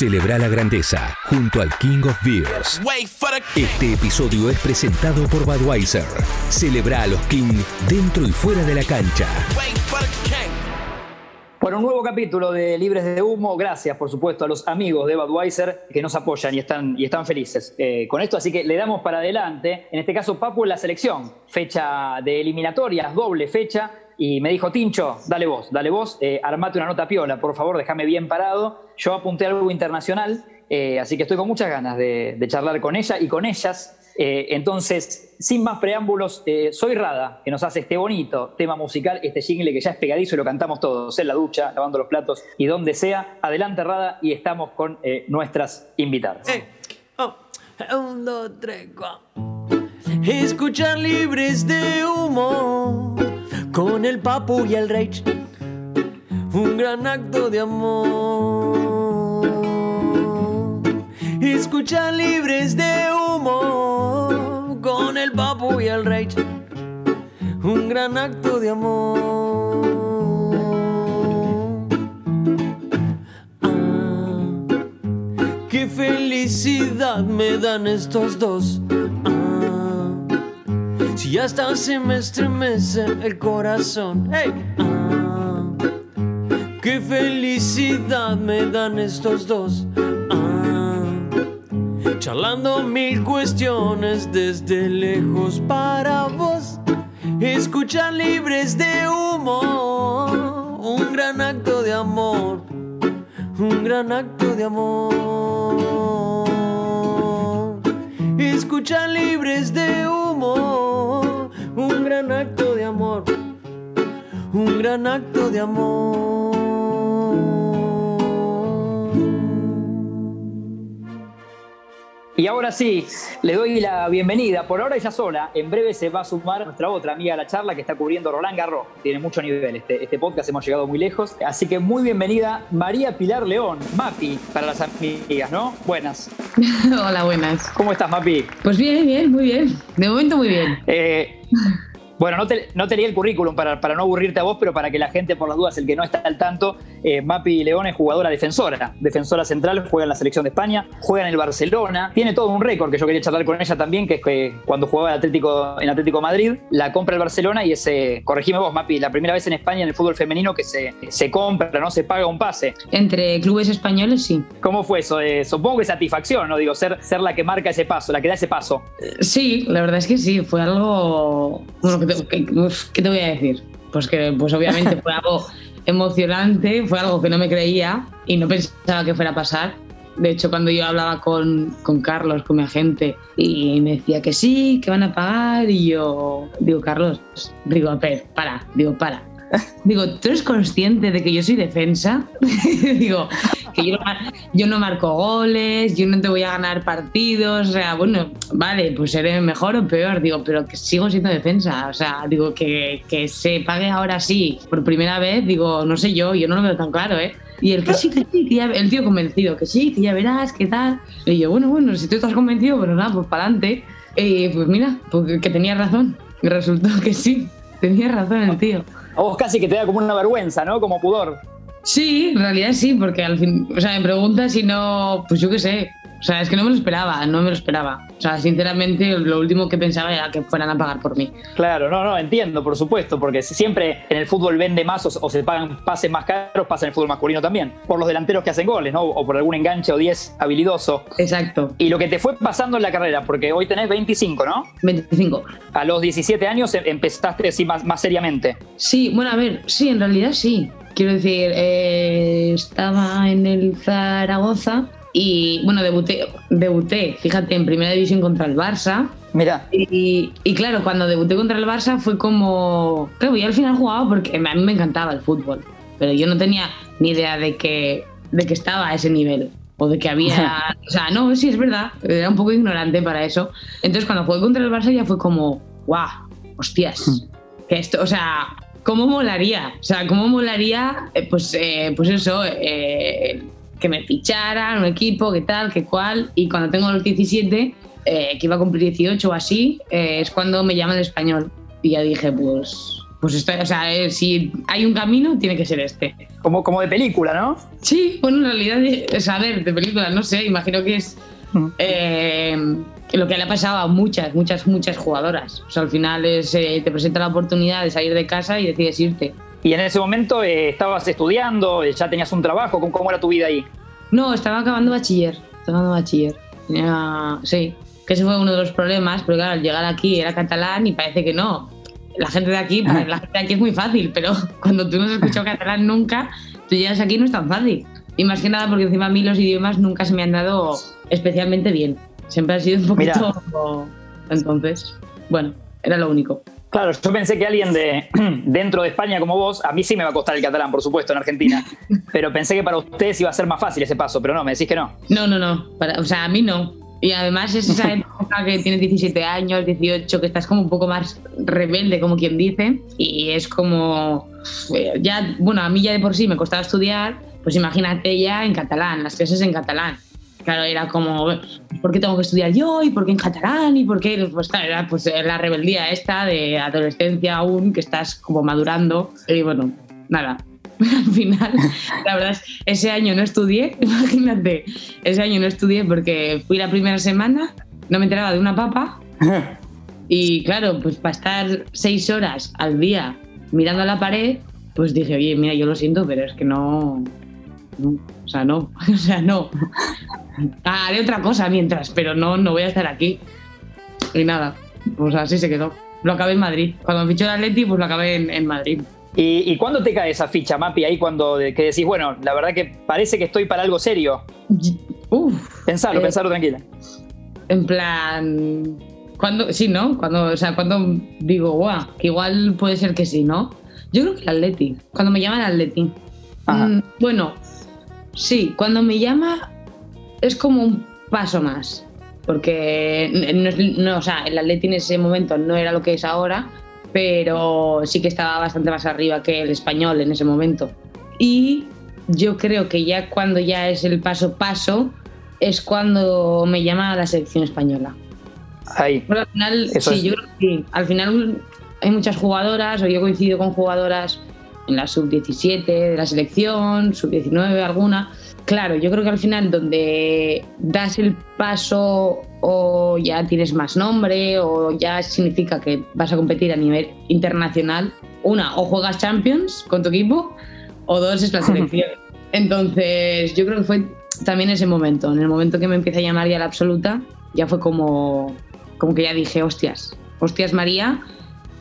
Celebra la grandeza junto al King of Beers. Este episodio es presentado por Budweiser. Celebra a los King dentro y fuera de la cancha. Un nuevo capítulo de Libres de Humo, gracias por supuesto a los amigos de Budweiser que nos apoyan y están, y están felices eh, con esto, así que le damos para adelante. En este caso, Papu en la selección, fecha de eliminatorias, doble fecha, y me dijo, Tincho, dale vos, dale vos, eh, armate una nota piola, por favor, déjame bien parado. Yo apunté algo internacional, eh, así que estoy con muchas ganas de charlar con ella y con ellas. Eh, entonces, sin más preámbulos, eh, soy Rada, que nos hace este bonito tema musical, este jingle que ya es pegadizo y lo cantamos todos, en la ducha, lavando los platos y donde sea. Adelante, Rada, y estamos con eh, nuestras invitadas. Oh, un, dos, tres, cuatro. Escuchar libres de humo con el papu y el rage. Un gran acto de amor. Escuchar libres de humo con el papu y el rage. Un gran acto de amor. Ah, qué felicidad me dan estos dos. Ah, si hasta se me estremece el corazón. Hey. Ah, qué felicidad me dan estos dos. Charlando mil cuestiones desde lejos para vos. Escuchar libres de humo. Un gran acto de amor. Un gran acto de amor. Escuchar libres de humo. Un gran acto de amor. Un gran acto de amor. Y ahora sí, le doy la bienvenida. Por ahora ella sola. En breve se va a sumar nuestra otra amiga a la charla que está cubriendo Roland Garros. Tiene mucho nivel este, este podcast, hemos llegado muy lejos. Así que muy bienvenida María Pilar León, Mapi, para las amigas, ¿no? Buenas. Hola, buenas. ¿Cómo estás, Mapi? Pues bien, bien, muy bien. De momento muy bien. Eh, bueno, no te, no te leí el currículum para, para no aburrirte a vos, pero para que la gente, por las dudas, el que no está al tanto, eh, Mapi León es jugadora defensora, defensora central, juega en la selección de España, juega en el Barcelona, tiene todo un récord que yo quería charlar con ella también, que es que cuando jugaba en Atlético, en Atlético Madrid, la compra el Barcelona y ese, corregime vos, Mapi, la primera vez en España en el fútbol femenino que se, se compra, no se paga un pase. Entre clubes españoles, sí. ¿Cómo fue eso? Eh, supongo que satisfacción, ¿no? Digo, ser, ser la que marca ese paso, la que da ese paso. Sí, la verdad es que sí, fue algo... Bueno, ¿qué te, qué- ¿qué te voy a decir? Pues que pues obviamente fue algo emocionante, fue algo que no me creía y no pensaba que fuera a pasar. De hecho, cuando yo hablaba con, con Carlos, con mi agente, y me decía que sí, que van a pagar, y yo digo, Carlos, digo, a ver, para, digo, para. Digo, ¿tú eres consciente de que yo soy defensa? digo, que yo no, yo no marco goles, yo no te voy a ganar partidos, o sea, bueno, vale, pues seré mejor o peor, digo, pero que sigo siendo defensa, o sea, digo, que, que se pague ahora sí, por primera vez, digo, no sé yo, yo no lo veo tan claro, ¿eh? Y el que sí, que sí, que ya, el tío convencido, que sí, que ya verás, que tal. Y yo, bueno, bueno, si tú estás convencido, pues nada, pues para adelante. Y pues mira, pues que tenía razón. Y resultó que sí, tenía razón el tío. A vos casi que te da como una vergüenza, ¿no? Como pudor. Sí, en realidad sí, porque al fin, o sea, me preguntas si no, pues yo qué sé. O sea, es que no me lo esperaba, no me lo esperaba. O sea, sinceramente, lo último que pensaba era que fueran a pagar por mí. Claro, no, no, entiendo, por supuesto, porque si siempre en el fútbol vende más o, o se pagan pases más caros, pasa en el fútbol masculino también, por los delanteros que hacen goles, ¿no? O por algún enganche o 10 habilidoso. Exacto, Y lo que te fue pasando en la carrera, porque hoy tenés 25, ¿no? 25. A los 17 años em- empezaste así más, más seriamente. Sí, bueno, a ver, sí, en realidad sí. Quiero decir, eh, estaba en el Zaragoza y, bueno, debuté, debuté, fíjate, en primera división contra el Barça. Mira, Y, y claro, cuando debuté contra el Barça fue como... Claro, yo al final jugaba porque a mí me encantaba el fútbol, pero yo no tenía ni idea de que, de que estaba a ese nivel. O de que había... O sea, no, sí, es verdad. Era un poco ignorante para eso. Entonces, cuando jugué contra el Barça ya fue como... ¡Guau! ¡Hostias! Que esto, o sea, ¿cómo molaría? O sea, ¿cómo molaría? eh, pues, eh, pues eso, eh, que me ficharan un equipo, qué tal, qué cual. Y cuando tengo los 17, eh, que iba a cumplir 18 o así, eh, es cuando me llaman de español. Y ya dije, pues, pues esto, o sea, eh, si hay un camino, tiene que ser este. Como, como de película, ¿no? Sí, bueno, en realidad, es, a ver, de película, no sé, imagino que es mm. lo que le ha pasado a muchas, muchas, muchas jugadoras. O sea, al final es, te presenta la oportunidad de salir de casa y decides irte. ¿Y en ese momento estabas estudiando, ya tenías un trabajo? ¿Cómo, ¿Cómo, era tu vida ahí? No, estaba acabando bachiller, estaba acabando bachiller. sí, que ese fue uno de los problemas, pero claro, al llegar aquí era catalán y parece que no la gente de aquí, pues, la gente de aquí es muy fácil, pero cuando tú no has escuchado catalán nunca, tú llegas aquí no es tan fácil. Y más que nada porque encima a mí los idiomas nunca se me han dado especialmente bien. Siempre ha sido un poquito... Entonces, bueno, era lo único. Claro, yo pensé que alguien de dentro de España como vos, a mí sí me va a costar el catalán, por supuesto, en Argentina, pero pensé que para ustedes iba a ser más fácil ese paso, pero no, me decís que no. No, no, no, o sea, a mí no. Y además es esa época que tienes 17 años, 18, que estás como un poco más rebelde, como quien dice, y es como, eh, ya, bueno, a mí ya de por sí me costaba estudiar, pues imagínate ya en catalán, las clases en catalán. Claro, era como, ¿por qué tengo que estudiar yo? ¿Y por qué en catalán? ¿Y por qué? Pues claro, era pues, la rebeldía esta de adolescencia aún, que estás como madurando. Y bueno, nada, al final, la verdad es ese año no estudié, imagínate, ese año no estudié porque fui la primera semana, no me enteraba de una papa y claro, pues para estar seis horas al día mirando a la pared, pues dije, oye, mira, yo lo siento, pero es que no, o sea, no, o sea, no. Haré otra cosa mientras, pero no, no voy a estar aquí. Y nada, pues así se quedó. Lo acabé en Madrid. Cuando me fichó el Atleti, pues lo acabé en Madrid. ¿Y, cuándo te cae esa ficha, Mapi? Ahí cuando que decís, bueno, la verdad que parece que estoy para algo serio. Uf, pensalo, eh, pensalo tranquila. En plan, cuando, sí, ¿no? Cuando, o sea, cuando digo, guau, que igual puede ser que sí, ¿no? Yo creo que el Atleti, cuando me llaman Atleti. Mm, bueno, sí, cuando me llama es como un paso más. Porque no, no, o sea, el Atleti en ese momento no era lo que es ahora, pero sí que estaba bastante más arriba que el español en ese momento. Y yo creo que ya cuando ya es el paso paso, es cuando me llama a la selección española. Ahí. al final, sí, yo creo que Al final hay muchas jugadoras, o yo coincido con jugadoras en la sub-17 de la selección, sub-19 alguna, Claro, yo creo que al final donde das el paso o ya tienes más nombre o ya significa que vas a competir a nivel internacional, una, o juegas Champions con tu equipo o dos, es la selección. Entonces, yo creo que fue también ese momento, en el momento que me empieza a llamar ya la absoluta, ya fue como, como que ya dije, hostias, hostias María,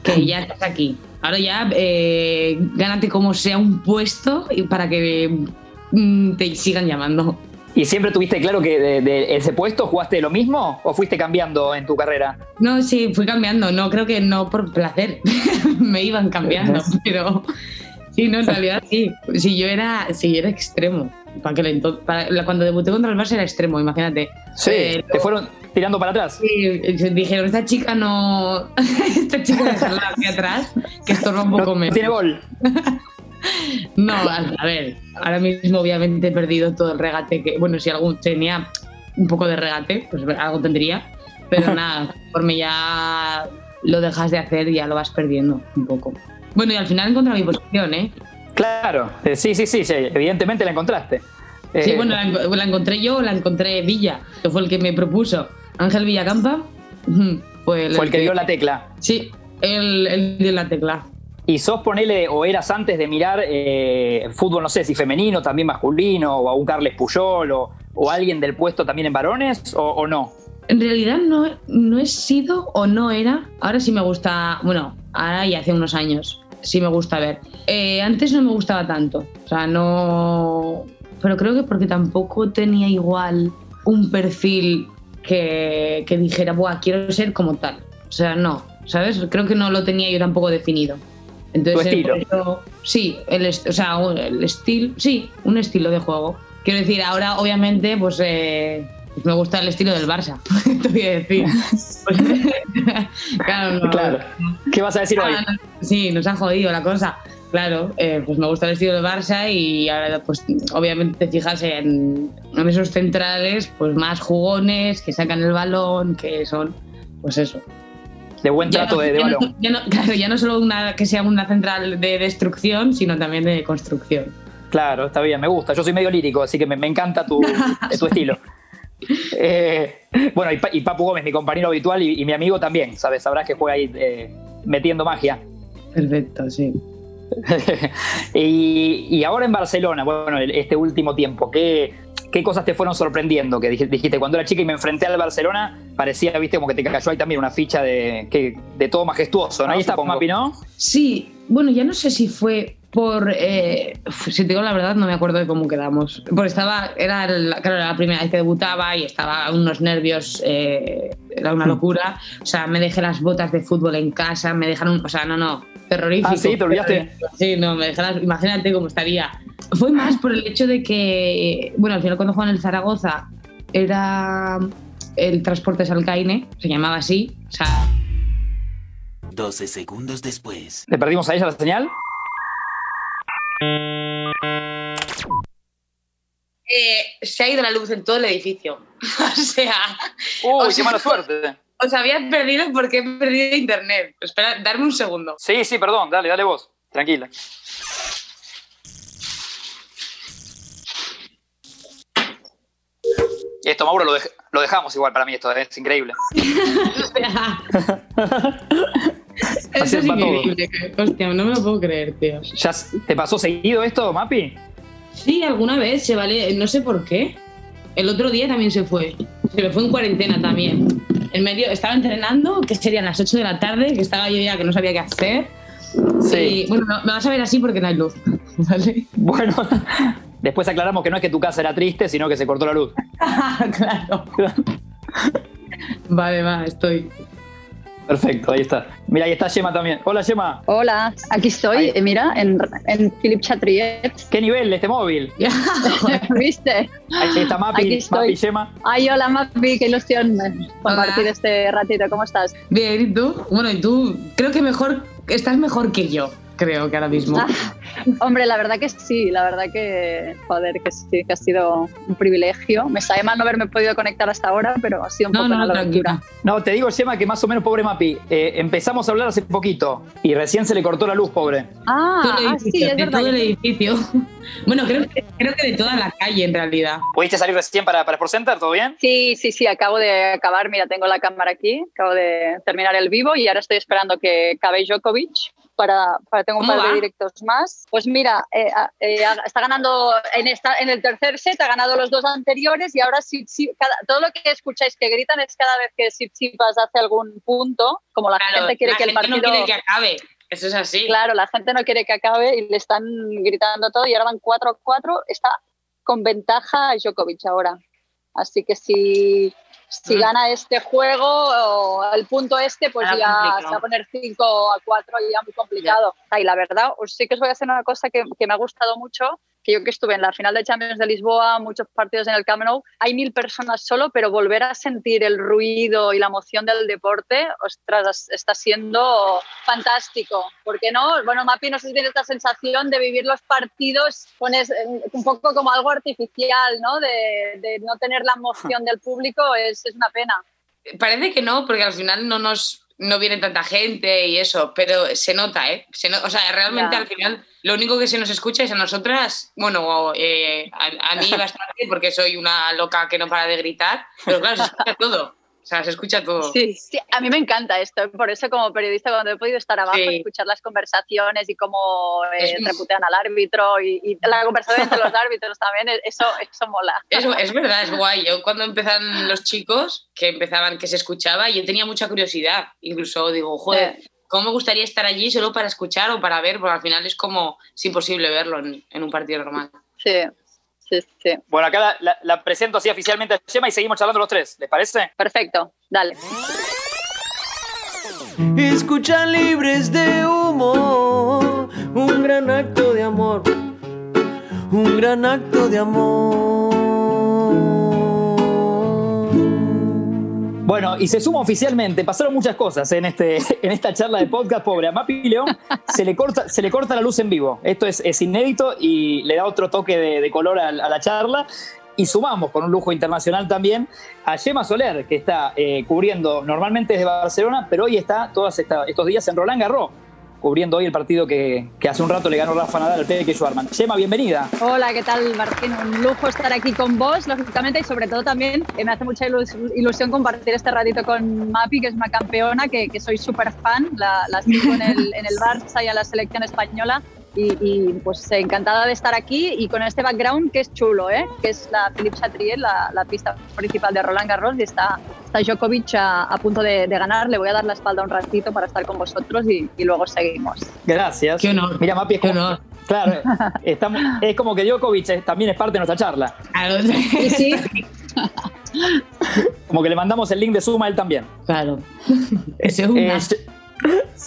que ya estás aquí. Ahora ya eh, gánate como sea un puesto para que Mm, te sigan llamando. ¿Y siempre tuviste claro que de, ese puesto jugaste lo mismo o fuiste cambiando en tu carrera? No, sí, fui cambiando. No, creo que no por placer. Me iban cambiando, pero sí, no, en realidad sí. Si yo era, si era extremo. Para que para, cuando debuté contra el Barça era extremo, imagínate. Sí, te fueron tirando para atrás. Sí, dijeron, esta chica no. esta chica dejarla hacia atrás, que estorba un poco no, Tiene gol. No, a, ver, ahora mismo obviamente he perdido todo el regate que, bueno, si algún tenía un poco de regate, pues algo tendría, pero nada, me ya lo dejas de hacer y ya lo vas perdiendo un poco. Bueno, y al final encontré mi posición, ¿eh? Claro, eh, sí, sí, sí, evidentemente la encontraste. Sí, eh, bueno, la, encontré yo, la encontré Villa, que fue el que me propuso. Ángel Villacampa fue el, fue el que, dio la tecla. Sí, él dio la tecla. Y sos, ponele, o eras antes de mirar eh, fútbol, no sé si femenino, también masculino, o a un Carles Puyol, o, alguien del puesto también en varones, o, no? En realidad no, no he sido o no era. Ahora sí me gusta, bueno, ahora y hace unos años sí me gusta ver. Eh, antes no me gustaba tanto, o sea, no. Pero creo que porque tampoco tenía igual un perfil que, que dijera, Buah, quiero ser como tal. O sea, no, ¿sabes? Creo que no lo tenía yo tampoco definido. Entonces, estilo? sí, el, o sea, el estilo, sí, un estilo de juego. Quiero decir, ahora obviamente, pues, eh, pues me gusta el estilo del Barça, te voy a decir. claro, claro. ¿Qué vas a decir hoy? Ah, sí, nos ha jodido la cosa. Claro, eh, pues me gusta el estilo del Barça y ahora pues obviamente te fijas en, en, esos centrales pues más jugones, que sacan el balón, que son pues eso. de buen trato de, balón. claro, ya no solo una, que sea una central de destrucción, sino también de construcción. Claro, está bien, me gusta. Yo soy medio lírico, así que me, encanta tu, tu estilo. Eh, bueno, y, Papu Gómez, mi compañero habitual y, mi amigo también, ¿sabes? Sabrás que juega ahí eh, metiendo magia. Perfecto, sí. y, ahora en Barcelona, bueno, este último tiempo, ¿qué, ¿qué cosas te fueron sorprendiendo? Que dijiste, cuando era chica y me enfrenté al Barcelona, parecía, viste, como que te cayó ahí también una ficha de, que, de todo majestuoso, ¿no? Ahí está Mapi, ¿no? Sí, bueno, ya no sé si fue por eh, si te digo la verdad no me acuerdo de cómo quedamos porque estaba era la, claro, la primera vez que debutaba y estaba unos nervios eh, era una hmm. locura o sea me dejé las botas de fútbol en casa me dejaron o sea no no terrorífico ah sí te olvidaste sí no me imagínate cómo estaría fue más por el hecho de que bueno al final cuando jugaban en el Zaragoza era el transporte Salcaine se llamaba así o sea 12 segundos después. ¿Le perdimos a ella la señal? Eh, se ha ido la luz en todo el edificio. o sea. ¡Uy, qué mala suerte! Os había perdido porque he perdido internet. Espera, darme un segundo. Sí, sí, perdón, dale, dale vos. Tranquila. Y esto, Mauro, lo, lo, dejamos igual para mí, esto es increíble. Eso es increíble. Hostia, no me lo puedo creer, tío. ¿Ya ¿Te pasó seguido esto, Mapi? Sí, alguna vez se vale, no sé por qué. El otro día también se fue. Se me fue en cuarentena también. En medio, estaba entrenando, que serían las 8 de la tarde, que estaba yo ya que no sabía qué hacer. Sí. bueno, me vas a ver así porque no hay luz. ¿Vale? Bueno, después aclaramos que no es que tu casa era triste, sino que se cortó la luz. claro. vale, va, estoy. Perfecto, ahí está. Mira, ahí está Yema también. Hola, Yema. Hola, aquí estoy, eh, mira, en, en Philip Chatriet. ¿Qué nivel este móvil? ¿Viste? Ahí está Mapi, Mapi, Yema. Ay, hola Mapi, qué ilusión compartir este ratito. ¿Cómo estás? Bien, ¿y tú? Bueno, y tú, creo que mejor, estás mejor que yo creo que ahora mismo. Ah, hombre, la verdad que sí, la verdad que, joder, que sí, que ha sido un privilegio. Me sabe mal no haberme podido conectar hasta ahora, pero ha sido un poco no, una locura. No, te digo, Shema, que más o menos, pobre Mapi, eh, empezamos a hablar hace poquito y recién se le cortó la luz, pobre. Ah, ah sí, es de todo el edificio. bueno, creo que, creo que de toda la calle, en realidad. ¿Pudiste salir recién para, para Sport Center? ¿Todo bien? Sí, sí, sí, acabo de acabar. Mira, tengo la cámara aquí, acabo de terminar el vivo y ahora estoy esperando que acabe Djokovic para, para tengo un par de directos más. Pues mira, eh, eh, está ganando en, esta, en el tercer set, ha ganado los dos anteriores y ahora sí, todo lo que escucháis que gritan es cada vez que Tsitsipas hace algún punto, como la gente quiere que el partido... no quiere que acabe. Eso es así. Claro, la gente no quiere que acabe y le están gritando todo y ahora van 4-4. Está con ventaja Djokovic ahora. Así que si si mm. gana este juego o el punto este, pues ya se va a poner 5 a 4 y ya muy complicado. Y la verdad, os sí que os voy a hacer una cosa que, que me ha gustado mucho, yo que estuve en la final de Champions de Lisboa, muchos partidos en el Camp hay mil personas solo, pero volver a sentir el ruido y la emoción del deporte, ostras, está siendo fantástico. ¿Por qué no? Bueno, Mapi, no sé si tienes esta sensación de vivir los partidos pones un poco como algo artificial, ¿no? De, de no tener la emoción del público, es, es una pena. Parece que no, porque al final no nos no viene tanta gente y eso, pero se nota, ¿eh? o sea, realmente al final lo único que se nos escucha es a nosotras, bueno, eh, a, mí bastante porque soy una loca que no para de gritar, pero claro, se escucha todo. O sea, se escucha todo. Sí, sí, a mí me encanta esto. Por eso, como periodista, cuando he podido estar abajo, escuchar las conversaciones y cómo eh, reputean al árbitro y, la conversación entre los árbitros también, eso, eso mola. Es verdad, es guay. Yo cuando empezaron los chicos, que empezaban, que se escuchaba, yo tenía mucha curiosidad. Incluso digo, joder, ¿cómo me gustaría estar allí solo para escuchar o para ver? Porque al final es como es imposible verlo en, en un partido normal. Sí, Sí, sí. Bueno, acá la, presento así oficialmente a Gemma y seguimos charlando los tres. ¿Les parece? Perfecto, dale. Escuchan libres de humo, un gran acto de amor, un gran acto de amor. Bueno, y se suma oficialmente, pasaron muchas cosas en, este, en esta charla de podcast, pobre. A Mapi León se le corta, se le corta la luz en vivo. Esto es, inédito y le da otro toque de, color a, la charla. Y sumamos con un lujo internacional también a Gemma Soler, que está eh, cubriendo normalmente desde Barcelona, pero hoy está todos estos días en Roland Garros cubriendo hoy el partido que, hace un rato le ganó Rafa Nadal al Peque Schwarman. Gemma, bienvenida. Hola, ¿qué tal, Martín? Un lujo estar aquí con vos, lógicamente, y sobre todo también me hace mucha ilusión compartir este ratito con Mapi, que es una campeona, que, soy súper fan, la, la en el Barça y a la selección española y, pues encantada de estar aquí y con este background que es chulo, ¿eh? que es la Philippe Chatrier, la, la, pista principal de Roland Garros y está, está Djokovic a, punto de, ganar. Le voy a dar la espalda un ratito para estar con vosotros y, luego seguimos. Gracias. Qué honor. Mira, Mapi, es Qué honor. Claro, estamos, es como que Djokovic también es parte de nuestra charla. Sí. Como que le mandamos el link de Zoom a él también. Claro. Ese es una.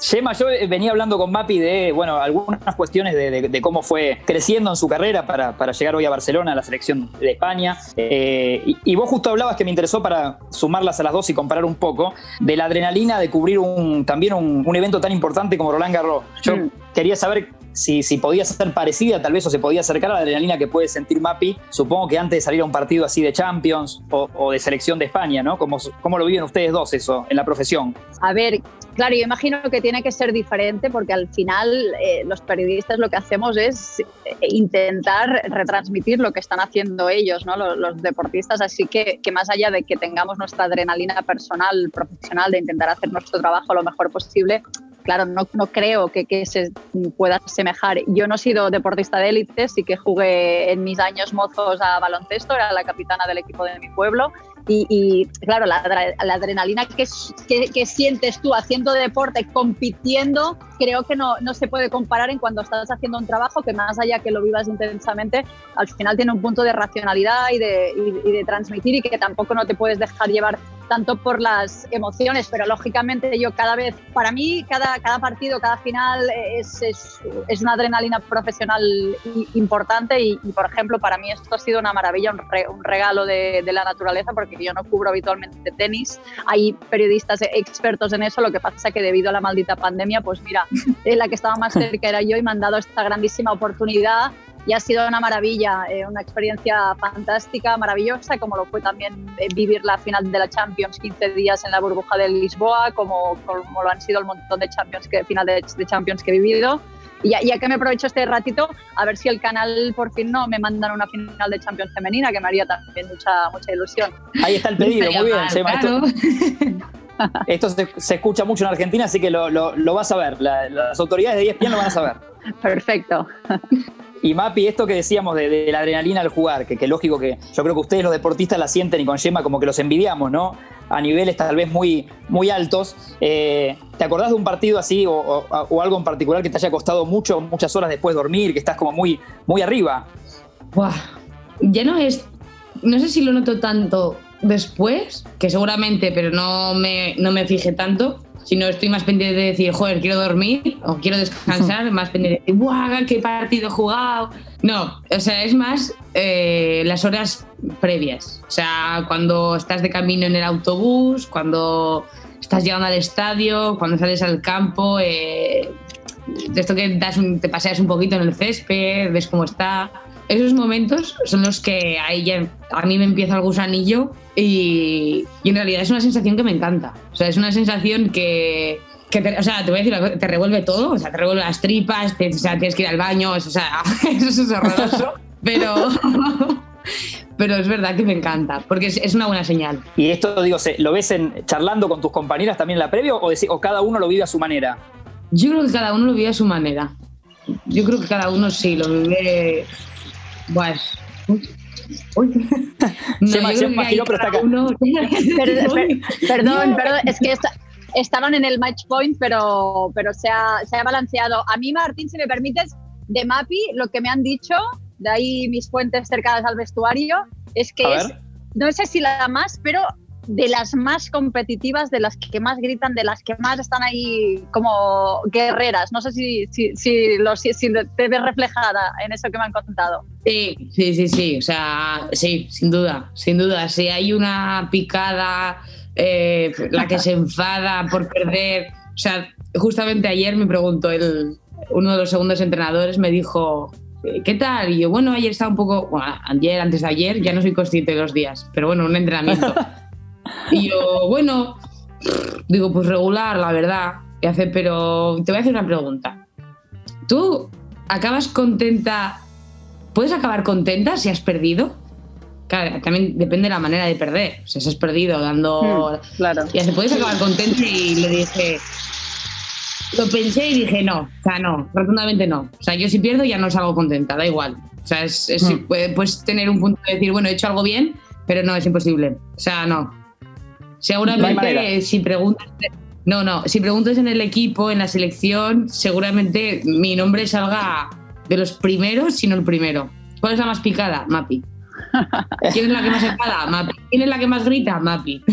Shema, yo venía hablando con Mapi de bueno, algunas cuestiones de, cómo fue creciendo en su carrera para, llegar hoy a Barcelona, a la selección de España. Eh, y, vos justo hablabas que me interesó para sumarlas a las dos y comparar un poco de la adrenalina de cubrir un, también un, evento tan importante como Roland Garros. Yo mm. quería saber si, si podía ser parecida tal vez o se podía acercar a la adrenalina que puede sentir Mapi, supongo que antes de salir a un partido así de Champions o, de selección de España, ¿no? ¿Cómo, ¿Cómo, lo viven ustedes dos eso en la profesión? A ver, claro, yo imagino que tiene que ser diferente porque al final eh, los periodistas lo que hacemos es eh, intentar retransmitir lo que están haciendo ellos, ¿no? Los, los deportistas, así que, que más allá de que tengamos nuestra adrenalina personal, profesional, de intentar hacer nuestro trabajo lo mejor posible, claro, no, creo que, que, se pueda asemejar. Yo no he sido deportista de élite, sí que jugué en mis años mozos a baloncesto, era la capitana del equipo de mi pueblo y, claro, la, adrenalina que, sientes tú haciendo deporte, compitiendo, creo que no, no, se puede comparar en cuando estás haciendo un trabajo que más allá que lo vivas intensamente, al final tiene un punto de racionalidad y de, y, de transmitir y que tampoco no te puedes dejar llevar tanto por las emociones, pero lógicamente yo cada vez, para mí, cada, cada partido, cada final es, es, es una adrenalina profesional importante y, por ejemplo, para mí esto ha sido una maravilla, un, regalo de, de la naturaleza porque yo no cubro habitualmente tenis. Hay periodistas expertos en eso, lo que pasa que debido a la maldita pandemia, pues mira, eh, la que estaba más cerca era yo y me han dado esta grandísima oportunidad y ha sido una maravilla, eh, una experiencia fantástica, maravillosa, como lo fue también eh, vivir la final de la Champions 15 días en la burbuja de Lisboa, como, como lo han sido el montón de Champions que, final de, Champions que he vivido. Y ya, que me aprovecho este ratito, a ver si el canal por fin no me mandan una final de Champions femenina, que me haría también mucha, mucha ilusión. Ahí está el pedido, muy bien, Sema. Esto, se, escucha mucho en Argentina, así que lo, lo, vas a ver. las autoridades de ESPN lo van a saber. Perfecto. Y Mapi, esto que decíamos de, la adrenalina al jugar, que, que, lógico que yo creo que ustedes los deportistas la sienten y con Yema como que los envidiamos, ¿no? A niveles tal vez muy, muy altos. Eh, ¿Te acordás de un partido así o, algo en particular que te haya costado mucho, muchas horas después de dormir, que estás como muy, muy arriba? Buah, ya no es, no sé si lo noto tanto después, que seguramente, pero no me, no me fije tanto, si no estoy más pendiente de decir, joder, quiero dormir o quiero descansar, más pendiente de decir, ¡buah, qué partido he jugado! No, o sea, es más eh, las horas previas. O sea, cuando estás de camino en el autobús, cuando estás llegando al estadio, cuando sales al campo, eh, esto que das te paseas un poquito en el césped, ves cómo está esos momentos son los que ahí ya, a mí me empieza el gusanillo y, en realidad es una sensación que me encanta. O sea, es una sensación que, te, o sea, te voy a decir, te revuelve todo, o sea, te revuelve las tripas, o sea, tienes que ir al baño, o sea, eso es horroroso, pero... pero es verdad que me encanta, porque es, una buena señal. Y esto, digo, ¿lo ves en, charlando con tus compañeras también en la previa o, o cada uno lo vive a su manera? Yo creo que cada uno lo vive a su manera. Yo creo que cada uno sí lo vive bueno. perdón, perdón, es que estaban en el match point, pero, pero se, ha, se ha balanceado. A mí, Martín, si me permites, de Mapi, lo que me han dicho, de ahí mis fuentes cercanas al vestuario, es que es, no sé si la más, pero de las más competitivas, de las que más gritan, de las que más están ahí como guerreras. No sé si, si, si, lo, si, te ves reflejada en eso que me han contado. Sí, sí, sí, sí. O sea, sí, sin duda, sin duda. Si hay una picada, eh, la que se enfada por perder. O sea, justamente ayer me preguntó el, uno de los segundos entrenadores, me dijo, ¿qué tal? Y yo, bueno, ayer estaba un poco, bueno, ayer, antes de ayer, ya no soy consciente de los días, pero bueno, un entrenamiento. y yo, bueno, digo, pues regular, la verdad. Y hace, pero te voy a hacer una pregunta. ¿Tú acabas contenta? ¿Puedes acabar contenta si has perdido? Claro, también depende de la manera de perder. O sea, si has perdido dando. Mm, claro. Y hace, ¿puedes acabar contenta? Y le dije, lo pensé y dije no, o sea, no, rotundamente no. O sea, yo si pierdo ya no salgo contenta, da igual. O sea, es, Mm. puedes tener un punto de decir, bueno, he hecho algo bien, pero no, es imposible. O sea, no. No Seguramente si preguntas... No, no, si preguntas en el equipo, en la selección, seguramente mi nombre salga de los primeros, si no el primero. ¿Cuál es la más picada? Mapi. ¿Quién es la que más enfada? Mapi. ¿Quién es la que más grita? Mapi.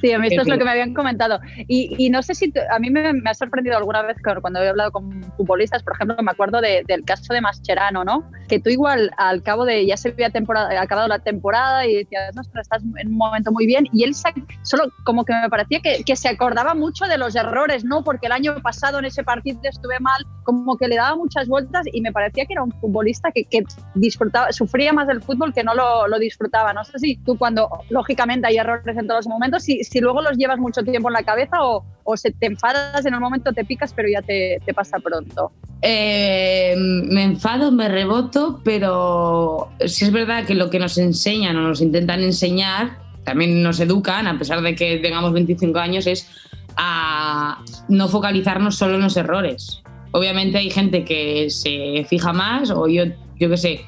Sí, a mí esto es lo que me habían comentado. Y, y no sé si a mí me, me ha sorprendido alguna vez cuando he hablado con futbolistas, por ejemplo, me acuerdo de- del caso de Mascherano, ¿no? Que tú igual al cabo de ya se había temporada, acabado la temporada y decías, ostras, estás en un momento muy bien. Y él solo como que me parecía que, que se acordaba mucho de los errores, ¿no? Porque el año pasado en ese partido estuve mal, como que le daba muchas vueltas y me parecía que era un futbolista que, que disfrutaba, sufría más del fútbol que no lo, lo disfrutaba. No sé si tú cuando, lógicamente, hay errores en todos los momentos, si, si luego los llevas mucho tiempo en la cabeza o, o se te enfadas en el momento, te picas, pero ya te, te pasa pronto. Eh, me enfado, me reboto, pero sí es verdad que lo que nos enseñan o nos intentan enseñar, también nos educan, a pesar de que tengamos 25 años, es a no focalizarnos solo en los errores. Obviamente hay gente que se fija más, o yo, yo qué sé,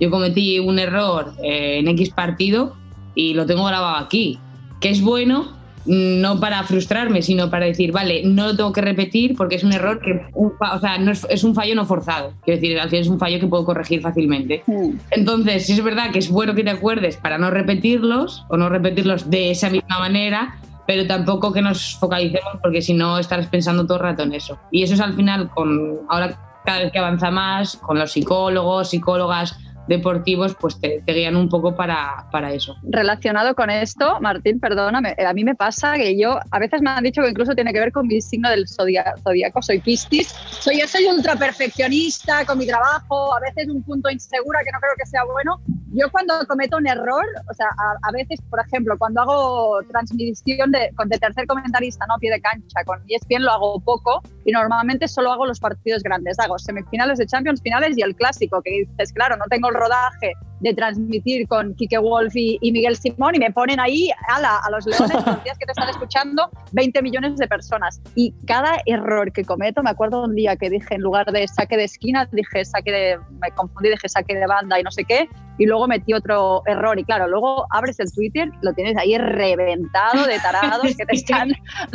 yo cometí un error eh, en X partido y lo tengo grabado aquí, que es bueno, no para frustrarme, sino para decir, vale, no lo tengo que repetir porque es un error que, un o sea, no es, es un fallo no forzado. Quiero decir, al final es un fallo que puedo corregir fácilmente. Entonces, sí es verdad que es bueno que te acuerdes para no repetirlos o no repetirlos de esa misma manera, pero tampoco que nos focalicemos porque si no estarás pensando todo el rato en eso. Y eso es al final, con ahora cada vez que avanza más, con los psicólogos, psicólogas deportivos, pues te, te guían un poco para, para eso. Relacionado con esto, Martín, perdóname, a mí me pasa que yo, a veces me han dicho que incluso tiene que ver con mi signo del zodia- zodiaco, soy Piscis. Soy, yo soy ultra perfeccionista con mi trabajo, a veces un punto insegura que no creo que sea bueno. Yo cuando cometo un error, o sea, a, veces, por ejemplo, cuando hago transmisión de, de tercer comentarista, no pie de cancha, con ESPN lo hago poco y normalmente solo hago los partidos grandes. Hago semifinales de Champions, finales y el clásico, que dices, claro, no tengo el rodaje de transmitir con Kike Wolf y, y Miguel Simón y me ponen ahí ala, a los leones los días que te están escuchando 20 millones de personas. Y cada error que cometo, me acuerdo un día que dije en lugar de saque de esquina, dije saque de, me confundí, dije saque de banda y no sé qué, y luego metí otro error. Y claro, luego abres el Twitter, lo tienes ahí reventado de tarados que te están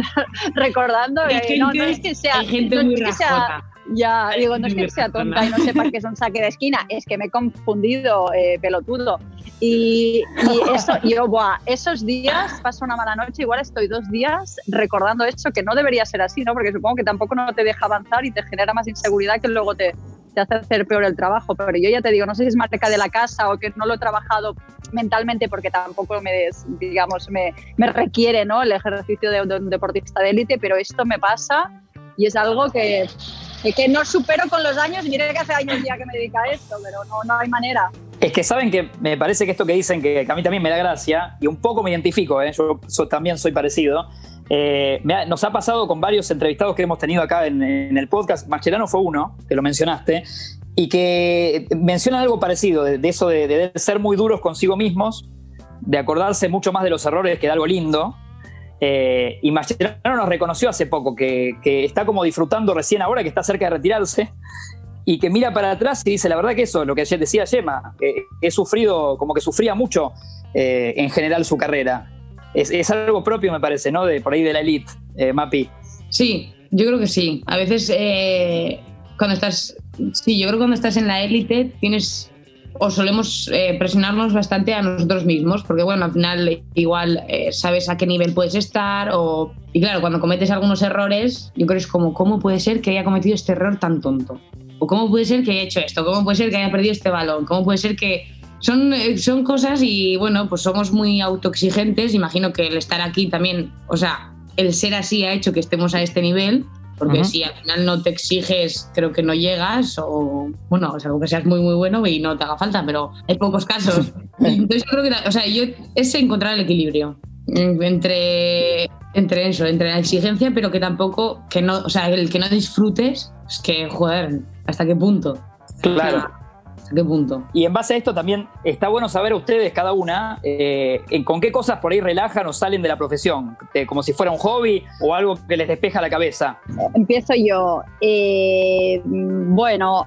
recordando. Eh, no, no gente- es que sea, Hay gente no es muy que sea-. Ya, digo, no es que sea tonta y no sepa que es un saque de esquina, es que me he confundido, eh, pelotudo. Y, y eso, yo, buah, esos días paso una mala noche, igual estoy dos días recordando eso, que no debería ser así, ¿no? Porque supongo que tampoco no te deja avanzar y te genera más inseguridad que luego te, te hace hacer peor el trabajo. Pero yo ya te digo, no sé si es marca de la casa o que no lo he trabajado mentalmente porque tampoco me, des- digamos, me, me requiere, ¿no? El ejercicio de, de un deportista de élite, pero esto me pasa y es algo que, que, no supero con los años. y Mire que hace años ya que me dedica a esto, pero no, no hay manera. Es que saben que me parece que esto que dicen, que, que a mí también me da gracia, y un poco me identifico, ¿eh? yo so- también soy parecido. eh, ha- nos ha pasado con varios entrevistados que hemos tenido acá en, en el podcast. Mascherano fue uno, que lo mencionaste, y que mencionan algo parecido, de, de eso de, de ser muy duros consigo mismos, de acordarse mucho más de los errores que de algo lindo. Eh, y Mascherano nos reconoció hace poco que, que está como disfrutando recién ahora, que está cerca de retirarse, y que mira para atrás y dice, la verdad que eso, lo que decía Yema, eh, he sufrido, como que sufría mucho eh, en general su carrera. Es, es algo propio, me parece, ¿no? De por ahí de la elite, eh, Mapi. Sí, yo creo que sí. A veces cuando estás, sí, yo creo que cuando estás en la élite tienes o solemos eh, presionarnos bastante a nosotros mismos, porque bueno, al final igual eh, sabes a qué nivel puedes estar o y claro, cuando cometes algunos errores, yo creo que es como cómo puede ser que haya cometido este error tan tonto o cómo puede ser que haya hecho esto, cómo puede ser que haya perdido este balón, cómo puede ser que son, eh, son cosas y bueno, pues somos muy autoexigentes. Imagino que el estar aquí también, o sea, el ser así ha hecho que estemos a este nivel. Porque si al final no te exiges, creo que no llegas, o bueno, o sea, que seas muy, muy bueno y no te haga falta, pero hay pocos casos. Entonces yo creo que, o sea, yo es encontrar el equilibrio entre, entre eso, entre la exigencia, pero que tampoco, que no, o sea, el que no disfrutes, es que, joder, ¿hasta qué punto? Claro qué punto? Y en base a esto también está bueno saber ustedes, cada una, eh, con qué cosas por ahí relajan o salen de la profesión, eh, como si fuera un hobby o algo que les despeja la cabeza. Empiezo yo. Eh, bueno,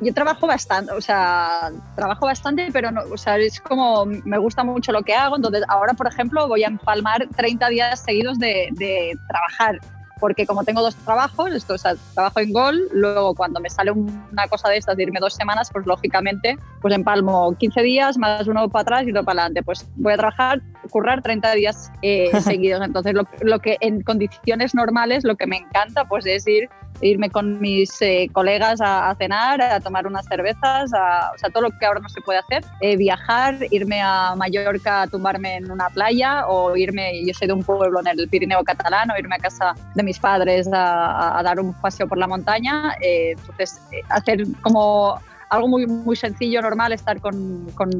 yo, trabajo bastante, o sea, trabajo bastante, pero no, o sea, es como, me gusta mucho lo que hago, entonces ahora, por ejemplo, voy a empalmar 30 días seguidos de, de trabajar porque como tengo dos trabajos, esto, o sea, trabajo en Gol, luego cuando me sale una cosa de estas de irme dos semanas, pues lógicamente pues empalmo 15 días más uno para atrás y otro para adelante. Pues voy a trabajar, currar 30 días eh, seguidos. Entonces lo, lo, que en condiciones normales lo que me encanta pues es ir irme con mis eh, colegas a, cenar, a tomar unas cervezas, o sea, todo lo que ahora no se puede hacer, eh, viajar, irme a Mallorca a tumbarme en una playa o irme, yo soy de un pueblo en el Pirineo catalán, o irme a casa de mis padres a, dar un paseo por la montaña, eh, entonces hacer como algo muy, muy sencillo, normal, estar con, con,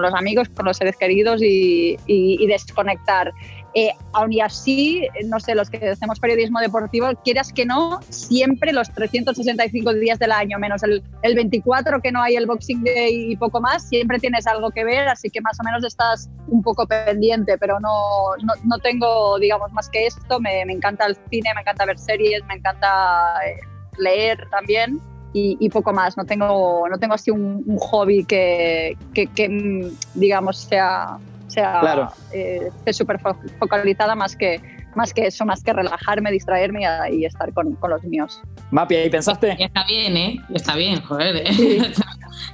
los amigos, con los seres queridos y, y desconectar. Eh, aún así, no sé, los que hacemos periodismo deportivo, quieras que no, siempre los 365 días del año, menos el, el 24 que no hay el Boxing Day y poco más, siempre tienes algo que ver, así que más o menos estás un poco pendiente, pero no, no, no tengo, digamos, más que esto. Me, me, encanta el cine, me encanta ver series, me encanta eh, leer también. Y, poco más. No tengo, no tengo así un, hobby que, que, que, digamos, sea sea claro. eh, súper focalizada más que, más que eso, más que relajarme, distraerme y, estar con, con, los míos. Mapi, ¿ahí pensaste? Ya está bien, ¿eh? Está bien, joder. ¿eh?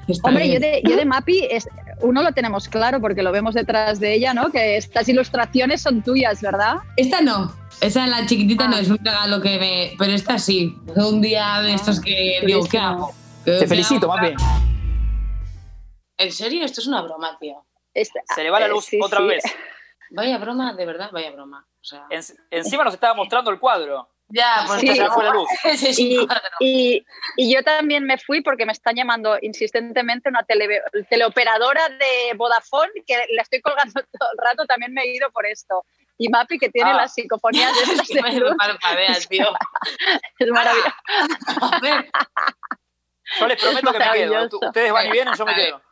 Hombre, Yo, de, yo de Mapi, es, uno lo tenemos claro porque lo vemos detrás de ella, ¿no? Que estas ilustraciones son tuyas, ¿verdad? Esta no. Esa, la chiquitita, no, ah. es un regalo que me... Pero esta sí. Un día de estos que ah, digo, ¿qué hago? Te felicito, Mapi. ¿En serio? Esto es una broma, tío se le va la eh, luz otra vez. Vaya broma, de verdad, vaya broma. encima nos estaba mostrando el cuadro. Ya, pues se fue la luz. y, y, yo también me fui porque me están llamando insistentemente una teleoperadora de Vodafone que la estoy colgando todo el rato, también me he ido por esto. Y Mapi, que tiene ah. las psicofonías de estas de luz. tío. es maravilloso. Yo les prometo que me quedo. Ustedes van y vienen, yo me quedo.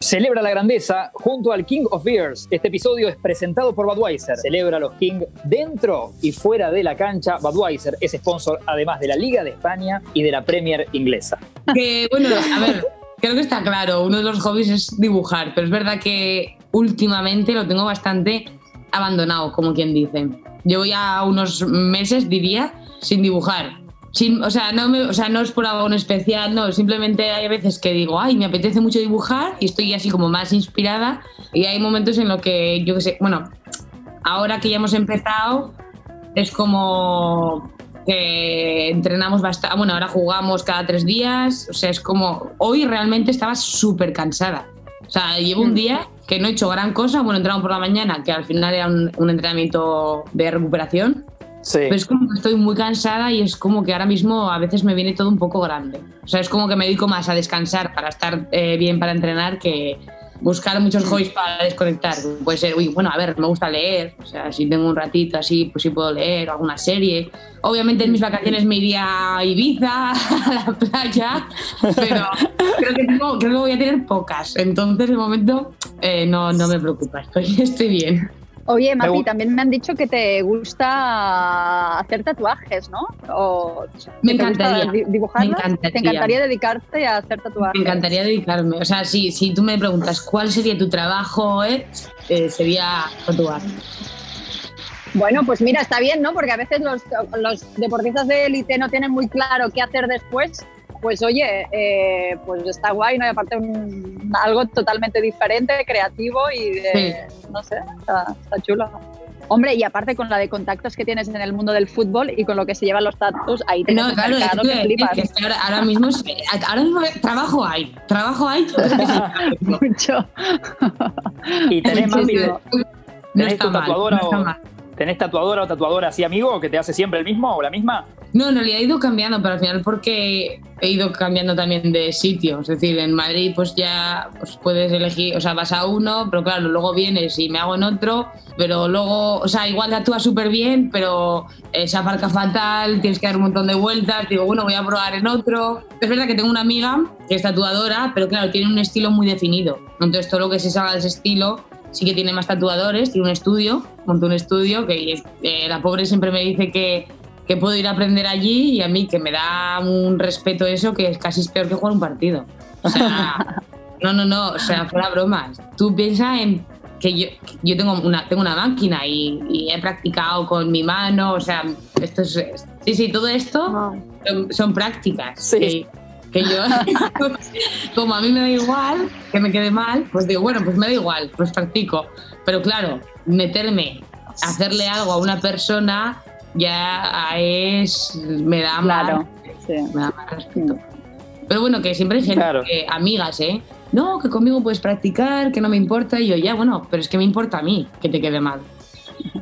Celebra la grandeza junto al King of Beers. Este episodio es presentado por Budweiser. Celebra los King dentro y fuera de la cancha. Budweiser es sponsor además de la Liga de España y de la Premier inglesa. Bueno, a ver, creo que está claro. Uno de los hobbies es dibujar, pero es verdad que últimamente lo tengo bastante abandonado, como quien dice. Llevo ya unos meses, diría, sin dibujar o, sea, no me, o sea, no es por algo en especial, no, simplemente hay veces que digo, ay, me apetece mucho dibujar y estoy así como más inspirada y hay momentos en los que, yo qué sé, bueno, ahora que ya hemos empezado, es como que entrenamos bastante, bueno, ahora jugamos cada tres días, o sea, es como, hoy realmente estaba súper cansada. O sea, llevo un mm. día que no he hecho gran cosa, bueno, entramos por la mañana, que al final era un entrenamiento de recuperación, pero es como que estoy muy cansada y es como que ahora mismo a veces me viene todo un poco grande. O sea, es como que me dedico más a descansar para estar eh, bien para entrenar que buscar muchos hobbies para desconectar. Puede ser, uy, bueno, a ver, me gusta leer. O sea, si tengo un ratito así, pues sí puedo leer alguna serie. Obviamente en mis vacaciones me iría a Ibiza, a la playa, pero creo que, creo que voy a tener pocas. Entonces, de momento, eh, no, no me preocupa, estoy, estoy bien. Oye, Mapi, también me han dicho que te gusta hacer tatuajes, ¿no? O, me encantaría. dibujarlos. ¿Te encantaría dedicarte a hacer tatuajes? Me encantaría dedicarme. O sea, si, si tú me preguntas cuál sería tu trabajo, eh, eh, sería tatuar. Bueno, pues mira, está bien, ¿no? Porque a veces los, los deportistas de élite no tienen muy claro qué hacer después pues oye, eh, pues está guay, ¿no? Y aparte un, algo totalmente diferente, creativo y no sé, está, chulo. Hombre, y aparte con la de contactos que tienes en el mundo del fútbol y con lo que se llevan los tatuos, ahí te No, claro, es que, que ahora, ahora, mismo, ahora mismo trabajo hay, trabajo hay. Mucho. y tenés, mami, tenés tu tatuadora o, ¿Tenés tatuadora o tatuadora así amigo que te hace siempre el mismo o la misma? No, en realidad he ido cambiando, pero al final porque he ido cambiando también de sitio. Es decir, en Madrid pues ya pues puedes elegir, o sea, vas a uno, pero claro, luego vienes y me hago en otro, pero luego, o sea, igual actúa súper bien, pero eh, se aparca fatal, tienes que dar un montón de vueltas, digo, bueno, voy a probar en otro. Es verdad que tengo una amiga que es tatuadora, pero claro, tiene un estilo muy definido. Entonces todo lo que se salga de ese estilo sí que tiene más tatuadores, tiene un estudio, montó un estudio, que eh, la pobre siempre me dice que que puedo ir a aprender allí y a mí que me da un respeto eso que es casi peor que jugar un partido. O sea, no, no, no, o sea, fuera bromas. Tú piensas en que yo, yo tengo, una, tengo una máquina y, he practicado con mi mano, o sea, esto es, sí, sí, todo esto son, prácticas. Sí. Que, yo, como a mí me da igual que me quede mal, pues digo, bueno, pues me da igual, pues practico. Pero claro, meterme, hacerle algo a una persona ya es me da claro, más, respeto. Pero bueno, que siempre hay gente, amigas, ¿eh? No, que conmigo puedes practicar, que no me importa. Y yo, ya, bueno, pero es que me importa a mí que te quede mal.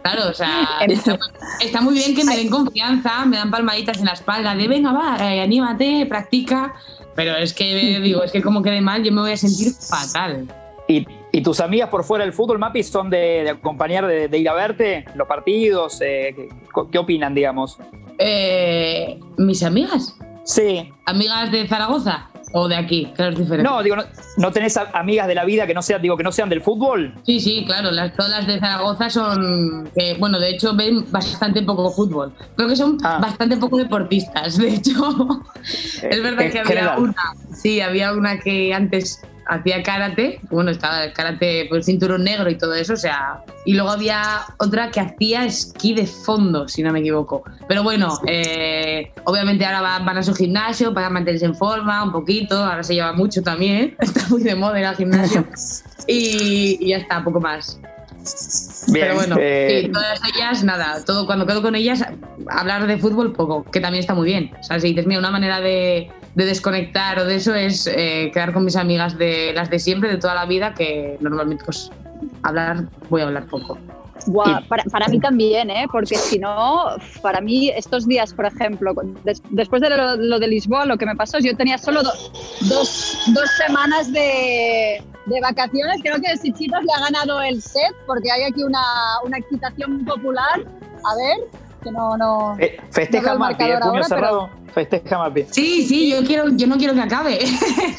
Claro, o sea, está, muy bien que me den confianza, me dan palmaditas en la espalda de venga, va, eh, anímate, practica. Pero es que digo, es que como quede mal, yo me voy a sentir fatal. Y ¿Y tus amigas por fuera del fútbol, Mapi, son de, acompañar, de, ir a verte los partidos? Eh, ¿qué, opinan, digamos? Eh, ¿Mis amigas? Sí. ¿Amigas de Zaragoza? ¿O de aquí? Claro, es diferente. No, digo, ¿no, tenés amigas de la vida que no sean, digo, que no sean del fútbol? Sí, sí, claro. Las, todas las de Zaragoza son. bueno, de hecho, ven bastante poco fútbol. Creo que son ah. bastante poco deportistas. De hecho, es verdad que había una. Sí, había una que antes hacía karate, bueno, estaba el karate, pues cinturón negro y todo eso, o sea, y luego había otra que hacía esquí de fondo, si no me equivoco. Pero bueno, eh, obviamente ahora van a su gimnasio para mantenerse en forma un poquito, ahora se lleva mucho también, está muy de moda al gimnasio. y, y ya está, poco más. Pero bueno, eh, todas ellas, nada, todo cuando quedo con ellas, hablar de fútbol poco, que también está muy bien. O sea, si dices, mira, una manera de, desconectar o de eso es eh, quedar con mis amigas de las de siempre, de toda la vida, que normalmente pues hablar, voy a hablar poco. Para, para, mí también, ¿eh? porque si no, para mí estos días, por ejemplo, después de lo, de Lisboa, lo que me pasó es yo tenía solo dos, dos semanas de, de vacaciones. Creo que Sichitos le ha ganado el set porque hay aquí una, una excitación popular. A ver, que no. no eh, festeja no Mapi, el puño cerrado. Festeja Mapi. Sí, sí, yo, quiero, yo no quiero que acabe.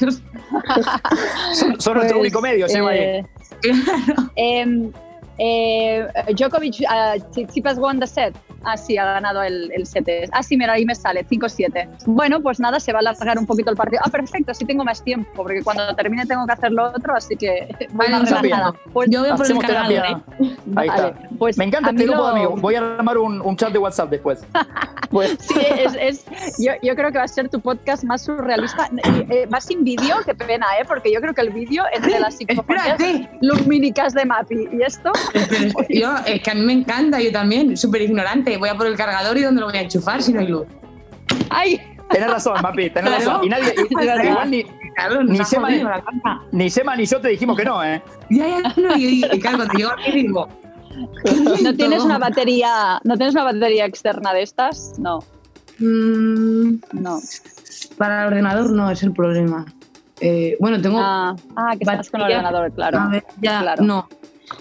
son, son nuestro pues, único medio, eh, Claro. Eh, eh, Djokovic, uh, Tsitsipas won the set. Ah, sí, ha ganado el, el set. Ah, sí, mira, ahí me sale, 5-7. Bueno, pues nada, se va a alargar un poquito el partido. Ah, perfecto, así tengo más tiempo, porque cuando termine tengo que hacer lo otro, así que bueno, no nada. Pues yo voy por el. ¿eh? Ahí está. Pues me encanta este grupo de amigos. Voy a armar un, un, chat de WhatsApp después. Pues. Sí, es, es, yo, yo, creo que va a ser tu podcast más surrealista. Eh, va sin vídeo, qué pena, ¿eh? Porque yo creo que el vídeo entre las psicofonías lumínicas de Mapi y esto... yo, es que a mí me encanta, yo también, súper ignorante voy a por el cargador y dónde lo voy a enchufar si no hay luz. ¡Ay! Tienes razón, papi, tenés razón. Y nadie, igual ni, ni, Sema, ni, ni, Sema ni yo te dijimos que no, ¿eh? Ya, ya, no, y, y claro, cuando aquí digo... ¿No tienes una batería, ¿no tienes una batería externa de estas? No. Mm, no. Para el ordenador no es el problema. Eh, bueno, tengo. Ah, ah que estás con el ordenador, claro. A ver, ya, claro. no.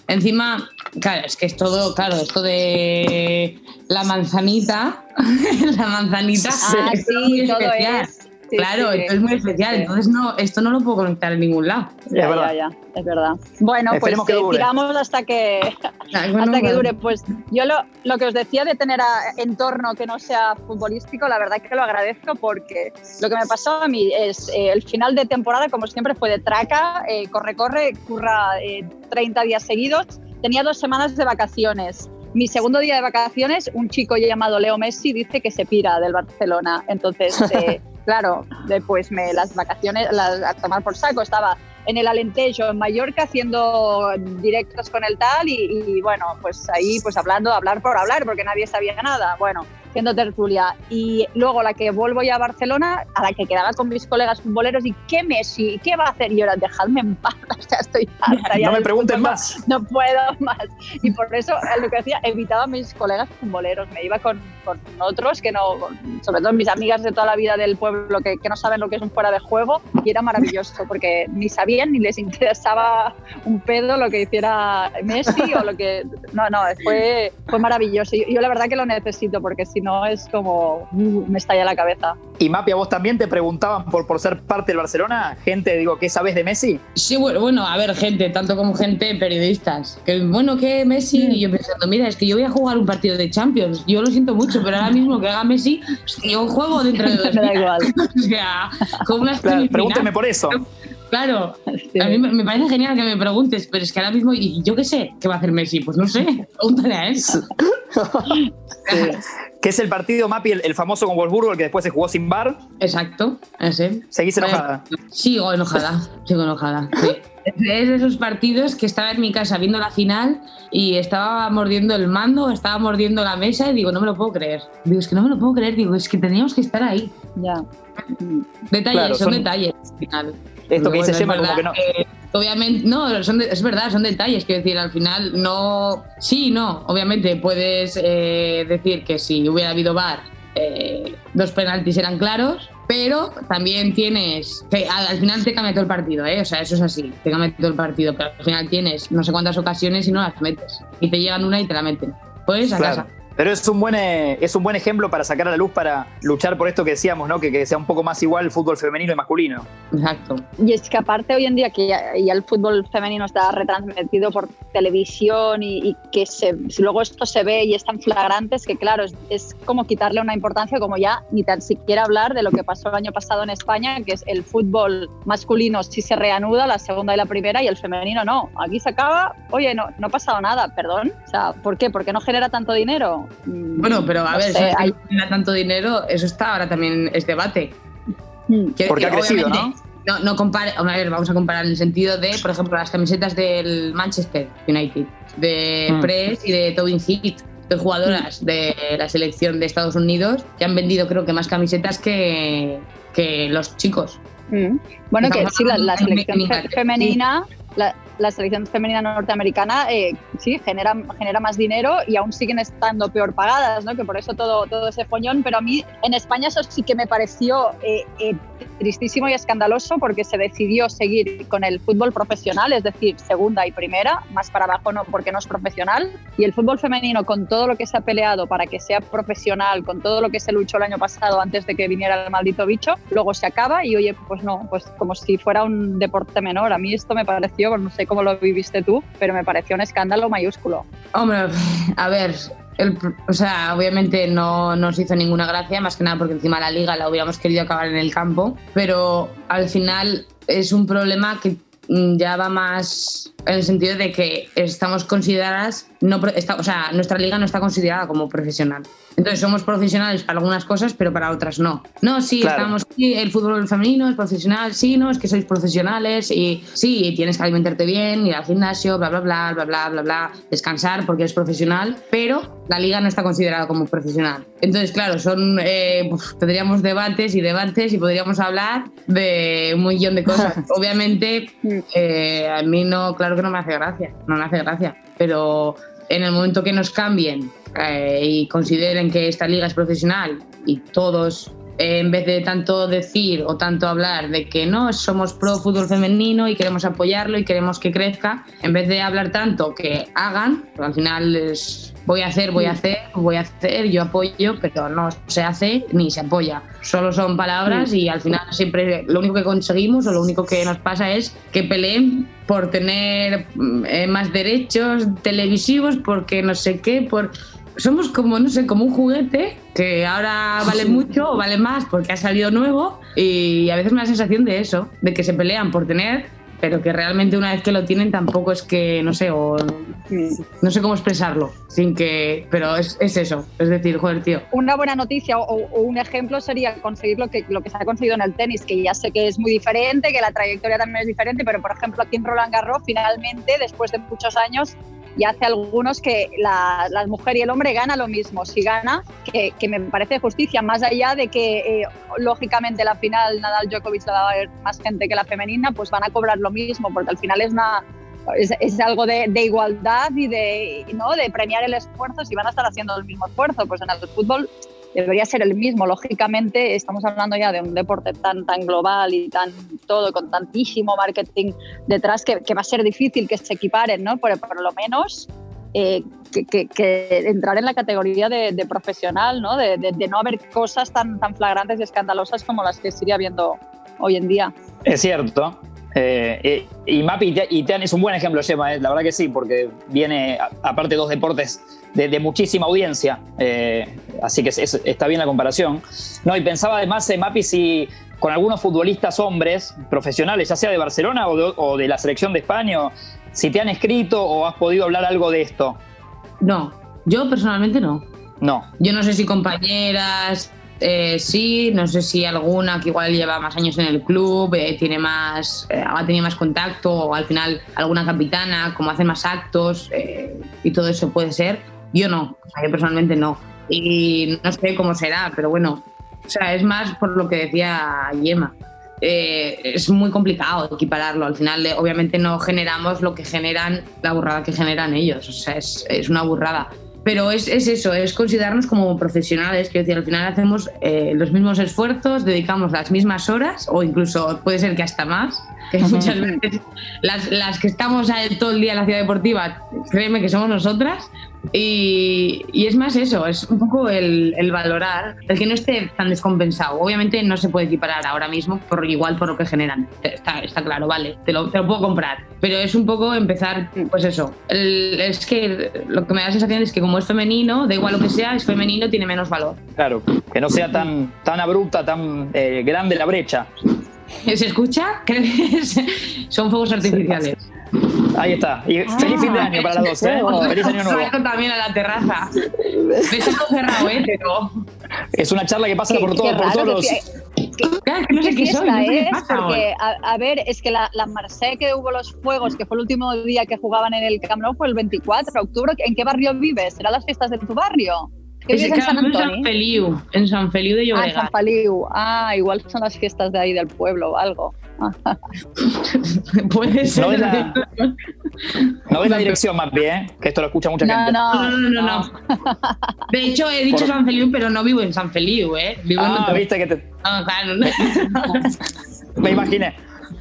Encima, claro, es que es todo, claro, esto de la manzanita, la manzanita ah, sí, todo es claro, esto es muy especial, entonces no, esto no lo puedo conectar en ningún lado. Ya, es verdad. Ya, es verdad. Bueno, pues que tiramos hasta que, hasta que dure. Pues yo lo, lo, que os decía de tener entorno que no sea futbolístico, la verdad que lo agradezco porque lo que me pasó a mí es eh, el final de temporada, como siempre, fue de traca, eh, corre, corre, curra 30 eh, días seguidos. Tenía dos semanas de vacaciones. Mi segundo día de vacaciones, un chico llamado Leo Messi dice que se pira del Barcelona. Entonces, claro, después me las vacaciones las, a tomar por saco. Estaba en el Alentejo, en Mallorca, haciendo directos con el tal y, bueno, pues ahí pues hablando, hablar por hablar, porque nadie sabía nada. Bueno, siendo tertulia. Y luego la que vuelvo ya a Barcelona, a la que quedaba con mis colegas futboleros, y ¿qué Messi? ¿Qué va a hacer? Y ahora, dejadme en paz, o sea, estoy harta No me pregunten más. No puedo más. Y por eso, lo que decía, evitaba a mis colegas futboleros, me iba con, con otros que no, sobre todo mis amigas de toda la vida del pueblo que, que no saben lo que es un fuera de juego, y era maravilloso, porque ni sabían ni les interesaba un pedo lo que hiciera Messi o lo que... No, no, fue, fue maravilloso. Yo, yo la verdad que lo necesito, porque si no es como... uh, me estalla la cabeza. Y Mapi, a vos también te preguntaban por, por ser parte del Barcelona, gente, digo, ¿qué sabes de Messi? Sí, bueno, bueno, a ver, gente, tanto como gente, periodistas. Que bueno, que Messi, y yo pensando, mira, es que yo voy a jugar un partido de Champions. Yo lo siento mucho, pero ahora mismo que haga Messi, es que yo juego dentro de dos Me da igual. O sea, Claro, semifinales. pregúnteme por eso. Claro, Sí. a mí me parece genial que me preguntes, pero es que ahora mismo, y yo qué sé, ¿qué va a hacer Messi? Pues no sé, pregúntale a él. Que es el partido, Mapi, el, el famoso con Wolfsburgo, el que después se jugó sin bar. Exacto, ese. Seguís enojada. Sigo enojada, sigo enojada. sí. Es de esos partidos que estaba en mi casa viendo la final y estaba mordiendo el mando, estaba mordiendo la mesa y digo, no me lo puedo creer. Digo, es que no me lo puedo creer, digo, es que teníamos que estar ahí. Ya. Detalles, Claro, son, son- detalles al final. Esto que dice es Gemma, como verdad que no. Obviamente, no, son de- es verdad, son detalles. Quiero decir, al final no. Sí, no. Obviamente puedes eh, decir que si hubiera habido VAR, eh, dos penaltis eran claros, pero también tienes. que al, al final te cambia todo el partido, ¿eh? O sea, eso es así, te cambia todo el partido, pero al final tienes no sé cuántas ocasiones y no las metes. Y te llegan una y te la meten. Pues a Claro. casa. Pero es un, buen, eh, es un buen ejemplo para sacar a la luz, para luchar por esto que decíamos, ¿no? Que, que sea un poco más igual el fútbol femenino y masculino. Exacto. Y es que aparte hoy en día que ya, el fútbol femenino está retransmitido por televisión y, que se, luego esto se ve y es tan flagrante, es que claro, es, es como quitarle una importancia como ya ni tan siquiera hablar de lo que pasó el año pasado en España, que es el fútbol masculino sí se reanuda, la segunda y la primera, y el femenino no. Aquí se acaba, oye, no, no ha pasado nada, perdón. O sea, ¿por qué? ¿Porque no genera tanto dinero? Mm, Bueno, pero a no ver, sé, que hay- tanto dinero, eso está ahora también es debate. Mm. Quiero Porque ha crecido, No, no compare, a ver, vamos a comparar en el sentido de, por ejemplo, las camisetas del Manchester United, de Mm. Press y de Tobin Heath, de jugadoras de la selección de Estados Unidos, que han vendido creo que más camisetas que, que los chicos. Mm. Bueno, que sí, la, la selección femenina, la, la selección femenina norteamericana, eh, sí, genera, genera más dinero y aún siguen estando peor pagadas, ¿no? Que por eso todo, todo ese foñón, pero a mí en España eso sí que me pareció eh, eh, tristísimo y escandaloso porque se decidió seguir con el fútbol profesional, es decir, segunda y primera, más para abajo no, porque no es profesional, y el fútbol femenino con todo lo que se ha peleado para que sea profesional, con todo lo que se luchó el año pasado antes de que viniera el maldito bicho, luego se acaba y oye, pues no, pues como si fuera un deporte menor. A mí esto me pareció, no sé cómo lo viviste tú, pero me pareció un escándalo mayúsculo. Hombre, a ver, el o sea, obviamente no nos hizo ninguna gracia, más que nada porque encima la liga la hubiéramos querido acabar en el campo, pero al final es un problema que mm, ya va más en el sentido de que estamos consideradas, no, está- o sea, nuestra liga no está considerada como profesional. Entonces somos profesionales para algunas cosas, pero para otras no. No, sí, Claro. estamos, sí, el fútbol femenino es profesional, sí, no, es que sois profesionales y sí, tienes que alimentarte bien, ir al gimnasio, bla, bla, bla, bla, bla, bla, bla, descansar porque eres profesional, pero la liga no está considerada como profesional. Entonces, claro, son, eh, tendríamos debates y debates y podríamos hablar de un millón de cosas. Obviamente, eh, a mí no, claro que no me hace gracia, no me hace gracia, pero en el momento que nos cambien eh, y consideren que esta liga es profesional y todos, eh, en vez de tanto decir o tanto hablar de que no, somos pro fútbol femenino y queremos apoyarlo y queremos que crezca, en vez de hablar tanto que hagan, porque al final es voy a hacer, voy a hacer, voy a hacer, yo apoyo, pero no se hace ni se apoya. Solo son palabras y al final siempre lo único que conseguimos o lo único que nos pasa es que peleen por tener mm, eh, más derechos televisivos, porque no sé qué, por somos como, no sé, como un juguete que ahora vale mucho o vale más porque ha salido nuevo y a veces me da la sensación de eso, de que se pelean por tener, pero que realmente una vez que lo tienen tampoco es que, no sé, o no sé cómo expresarlo, sin que, pero es, es eso, es decir, joder, tío. Una buena noticia o, o un ejemplo sería conseguir lo que, lo que se ha conseguido en el tenis, que ya sé que es muy diferente, que la trayectoria también es diferente, pero por ejemplo aquí en Roland Garros finalmente, después de muchos años, y hace algunos que la, mujer y el hombre gana lo mismo. Si gana, que, me parece justicia, más allá de que eh, lógicamente la final Nadal-Djokovic la va a ver más gente que la femenina, pues van a cobrar lo mismo, porque al final es una es, algo de, igualdad y de, ¿no? de premiar el esfuerzo si van a estar haciendo el mismo esfuerzo. Pues en el fútbol debería ser el mismo. Lógicamente, estamos hablando ya de un deporte tan, tan global y tan todo, con tantísimo marketing detrás, que, va a ser difícil que se equiparen, ¿no? Pero por lo menos eh, que, entrar en la categoría de, profesional, ¿no? De, no haber cosas tan, tan flagrantes y escandalosas como las que sigue habiendo hoy en día. Es cierto. Eh, eh, y Mapi y Tean es un buen ejemplo, Gemma, la verdad que sí, porque viene, aparte, dos deportes de, muchísima audiencia. Eh, así que está bien la comparación. No, y pensaba además, eh, Mapi, si con algunos futbolistas hombres profesionales, ya sea de Barcelona o de, la selección de España, si te han escrito o has podido hablar algo de esto. No, yo personalmente no. No. Yo no sé si compañeras, eh, sí, no sé si alguna que igual lleva más años en el club, tiene más, ha tenido más contacto, o al final alguna capitana, como hace más actos y todo eso puede ser. Yo no, yo personalmente no. Y no sé cómo será, pero bueno, o sea, es más por lo que decía Yema. Eh, es muy complicado equipararlo. Al final, eh, obviamente, no generamos lo que generan, la burrada que generan ellos. O sea, es, es una burrada. Pero es, es, eso, es considerarnos como profesionales. Quiero decir, al final hacemos eh, los mismos esfuerzos, dedicamos las mismas horas, o incluso puede ser que hasta más. Que muchas veces las, las que estamos todo el día en la ciudad deportiva, créeme que somos nosotras, y, es más eso, es un poco el, valorar, el que no esté tan descompensado. Obviamente no se puede equiparar ahora mismo por igual por lo que generan, está, está claro, vale, te lo, te lo, puedo comprar. Pero es un poco empezar, pues eso, es que lo que me da la sensación es que como es femenino, da igual lo que sea, es femenino, tiene menos valor. Claro, que no sea tan, tan abrupta, tan eh, grande la brecha. ¿Se escucha? Son fuegos artificiales. Ahí está. Y feliz fin de año para las dos, ¿eh? feliz año nuevo. también a la terraza. Ves cerrado, ¿eh? Pero... Es una charla que pasa por, todo, por todos los... Claro, que no sé qué soy, es, porque, a, ver, es que la, la Marseille que hubo los fuegos, que fue el último día que jugaban en el Camp Nou, fue el 24 de octubre. ¿En qué barrio vives? ¿Serán las fiestas de tu barrio? En San Antonio? En San Feliu, en San Feliu de Llobregat. Ah, San Feliu. Ah, igual son las fiestas de ahí del pueblo o algo. Puede ser. No ves la, no la dirección más bien, que esto lo escucha mucha gente. No, no, no, no. De hecho, he dicho San Feliu, pero no vivo en San Feliu, ¿eh? Vivo ah, en viste que te... Ah, claro. Me imaginé.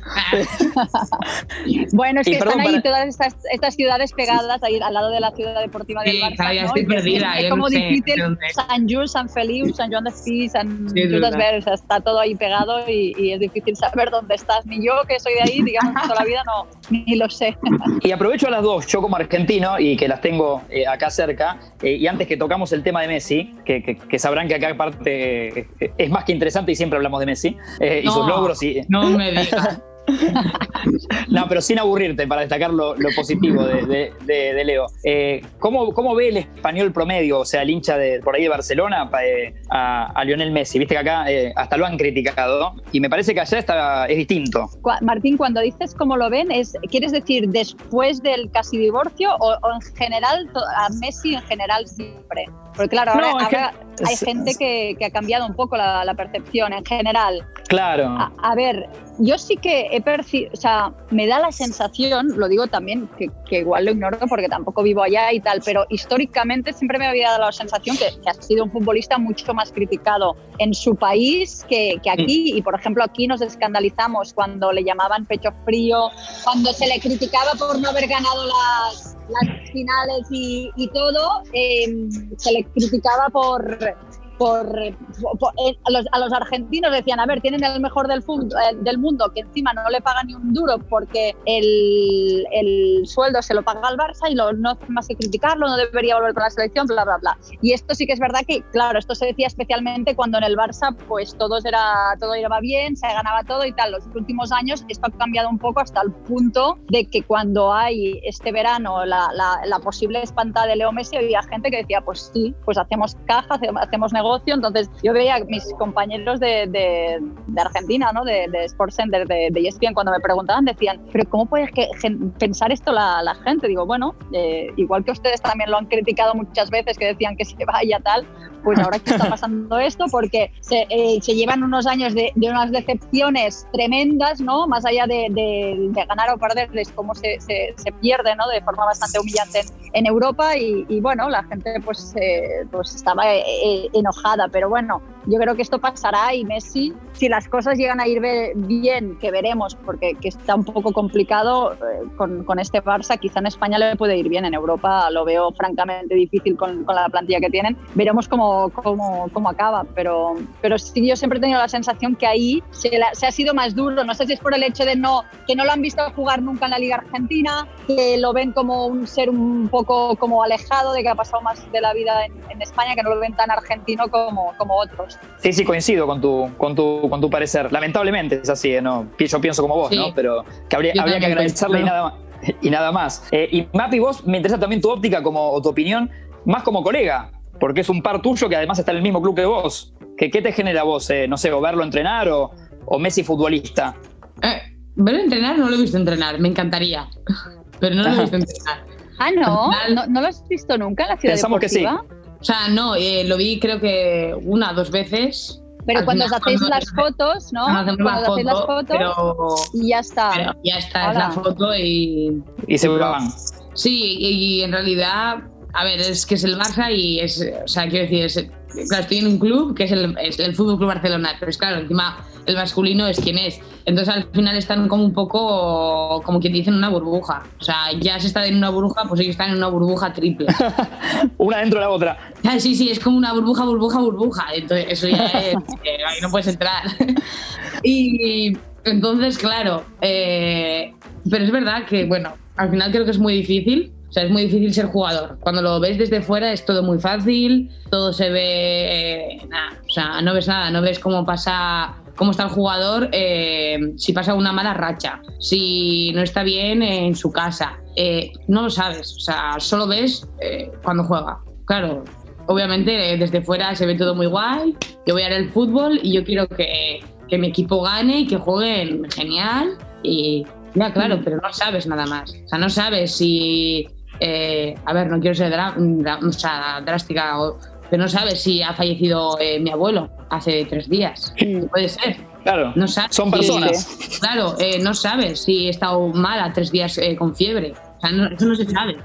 bueno, es que están ahí todas estas, estas, ciudades pegadas ahí al lado de la ciudad deportiva del Barça. ¿no? estoy perdida. Es, como difícil. San Jules, San Feliu, San Joan de Espí, San sí, Jules está todo ahí pegado y, es difícil saber dónde estás. Ni yo, que soy de ahí, digamos, toda la vida no, ni lo sé. y aprovecho a las dos, yo como argentino y que las tengo eh, acá cerca, eh, y antes que tocamos el tema de Messi, que, que, sabrán que acá aparte eh, es más que interesante y siempre hablamos de Messi y sus logros. Y, no me digas. no, pero sin aburrirte, para destacar lo, positivo de, Leo. Eh, ¿cómo, ve el español promedio, o sea, el hincha de por ahí de Barcelona, eh, a, Lionel Messi? Viste que acá eh, hasta lo han criticado y me parece que allá está, es distinto. Martín, cuando dices cómo lo ven, es, ¿quieres decir después del casi divorcio o, en general, a Messi en general siempre? Porque claro, ahora, hay gente que, ha cambiado un poco la, percepción en general. Claro. a ver, yo sí que he percibido, o sea, me da la sensación, lo digo también, que, igual lo ignoro porque tampoco vivo allá y tal, pero históricamente siempre me había dado la sensación que, ha sido un futbolista mucho más criticado en su país que, aquí. Mm. Y por ejemplo, aquí nos escandalizamos cuando le llamaban pecho frío, cuando se le criticaba por no haber ganado las, finales y, todo, em, se le criticaba por por, eh, a, los, a, los, argentinos decían, a ver, tienen el mejor del, eh, del mundo, que encima no le pagan ni un duro porque el, el sueldo se lo paga al Barça y lo, no hace más que criticarlo, no debería volver con la selección, bla, bla, bla. Y esto sí que es verdad que, claro, esto se decía especialmente cuando en el Barça pues todo era, todo iba bien, se ganaba todo y tal. Los últimos años esto ha cambiado un poco hasta el punto de que cuando hay este verano la, la, la posible espantada de Leo Messi había gente que decía, pues sí, pues hacemos caja, hacemos negocio negocio, entonces yo veía a mis compañeros de, de, Argentina, ¿no? de, de Sports Center, de, de ESPN, cuando me preguntaban, decían, pero ¿cómo puede pensar esto la, la gente? Digo, bueno, eh, igual que ustedes también lo han criticado muchas veces, que decían que se vaya tal, pues ahora que está pasando esto, porque se, eh, se llevan unos años de, de, unas decepciones tremendas, ¿no? Más allá de, de ganar o perder, es cómo se, se, se, pierde, ¿no? De forma bastante humillante en, Europa y, y, bueno, la gente pues, eh, pues estaba pero bueno, yo creo que esto pasará y Messi, si las cosas llegan a ir bien, que veremos, porque que está un poco complicado eh, con, con, este Barça, quizá en España le puede ir bien, en Europa lo veo francamente difícil con, con la plantilla que tienen, veremos cómo, cómo, cómo, acaba, pero, pero sí yo siempre he tenido la sensación que ahí se, se, ha sido más duro, no sé si es por el hecho de no, que no lo han visto jugar nunca en la Liga Argentina, que lo ven como un ser un poco como alejado de que ha pasado más de la vida en, en España, que no lo ven tan argentino como, como otros. Sí, sí, coincido con tu, con tu, con tu parecer. Lamentablemente es así, ¿eh? ¿no? yo pienso como vos, ¿no? Pero que habría, habría que agradecerle y nada más. Y, nada más. Eh, y Mapi, vos me interesa también tu óptica como, o tu opinión, más como colega, porque es un par tuyo que además está en el mismo club que vos. ¿Qué, qué te genera vos? Eh, no sé, o verlo entrenar o, o Messi futbolista. Eh, verlo entrenar no lo he visto entrenar, me encantaría. Pero no lo he visto entrenar. Ah, no, ¿No, ¿No, lo has visto nunca en la ciudad Pensamos deportiva? que sí. O sea, no, eh, lo vi creo que una o dos veces. Pero cuando os hacéis las fotos, ¿no? Cuando hacéis las fotos y ya está. Pero ya está, es la foto y... Y se van. Sí, y, en realidad, a ver, es que es el Barça y es, o sea, quiero decir, es, claro, estoy en un club que es el, es el Fútbol Club Barcelona, pero es claro, encima el masculino es quien es. Entonces al final están como un poco, como quien dice, en una burbuja. O sea, ya se está en una burbuja, pues ellos están en una burbuja triple. una dentro de la otra. Ah, sí, sí, es como una burbuja, burbuja, burbuja. Entonces eso ya es, eh, ahí no puedes entrar. y entonces, claro, eh, pero es verdad que, bueno, al final creo que es muy difícil o sea, es muy difícil ser jugador. Cuando lo ves desde fuera es todo muy fácil, todo se ve. Eh, nada, o sea, no ves nada, no ves cómo pasa cómo está el jugador eh, si pasa una mala racha, si no está bien en su casa. Eh, no lo sabes, o sea, solo ves eh, cuando juega. Claro, obviamente desde fuera se ve todo muy guay, yo voy a ver el fútbol y yo quiero que, que mi equipo gane y que jueguen genial y ya, claro, pero no sabes nada más. O sea, no sabes si... a ver, no quiero ser o sea, drástica o pero no sabes si ha fallecido eh, mi abuelo hace tres días. Puede ser. Claro, no sabes son personas. claro, eh, no sabes si he estado mala tres días eh, con fiebre. O sea, eso no se sabe.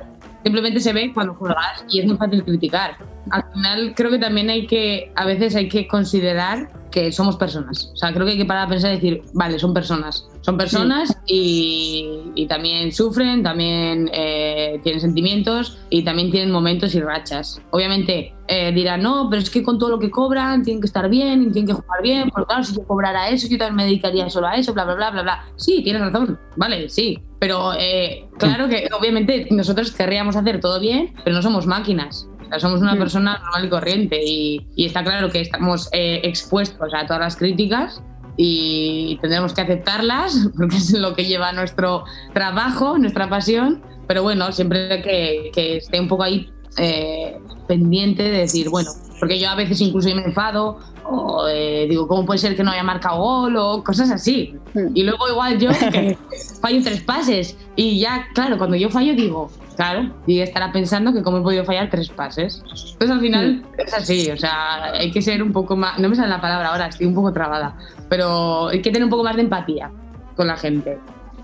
Simplemente se ve cuando juegas y es muy fácil criticar. Al final creo que también hay que, a veces hay que considerar que somos personas. O sea, creo que hay que parar a pensar y decir, vale, son personas. Son personas y, también sufren, también eh, tienen sentimientos y también tienen momentos y rachas. Obviamente eh, dirán, no, pero es que con todo lo que cobran tienen que estar bien y tienen que jugar bien, porque claro, si yo cobrara eso, yo también me dedicaría solo a eso, bla, bla, bla, bla, bla. Sí, tienes razón, vale, sí. Pero eh, claro que obviamente nosotros querríamos hacer todo bien, pero no somos máquinas somos una mm. persona normal y corriente y, está claro que estamos eh, expuestos a todas las críticas y tendremos que aceptarlas porque es lo que lleva nuestro trabajo, nuestra pasión, pero bueno, siempre que, que esté un poco ahí eh, pendiente de decir, bueno, porque yo a veces incluso me enfado o eh, digo, ¿cómo puede ser que no haya marcado gol? o cosas así. Mm. Y luego igual yo que fallo tres pases y ya, claro, cuando yo fallo digo, Claro, y estará pensando que cómo he podido fallar tres pases. Entonces al final es así, o sea, hay que ser un poco más, no me sale la palabra ahora, estoy un poco trabada, pero hay que tener un poco más de empatía con la gente.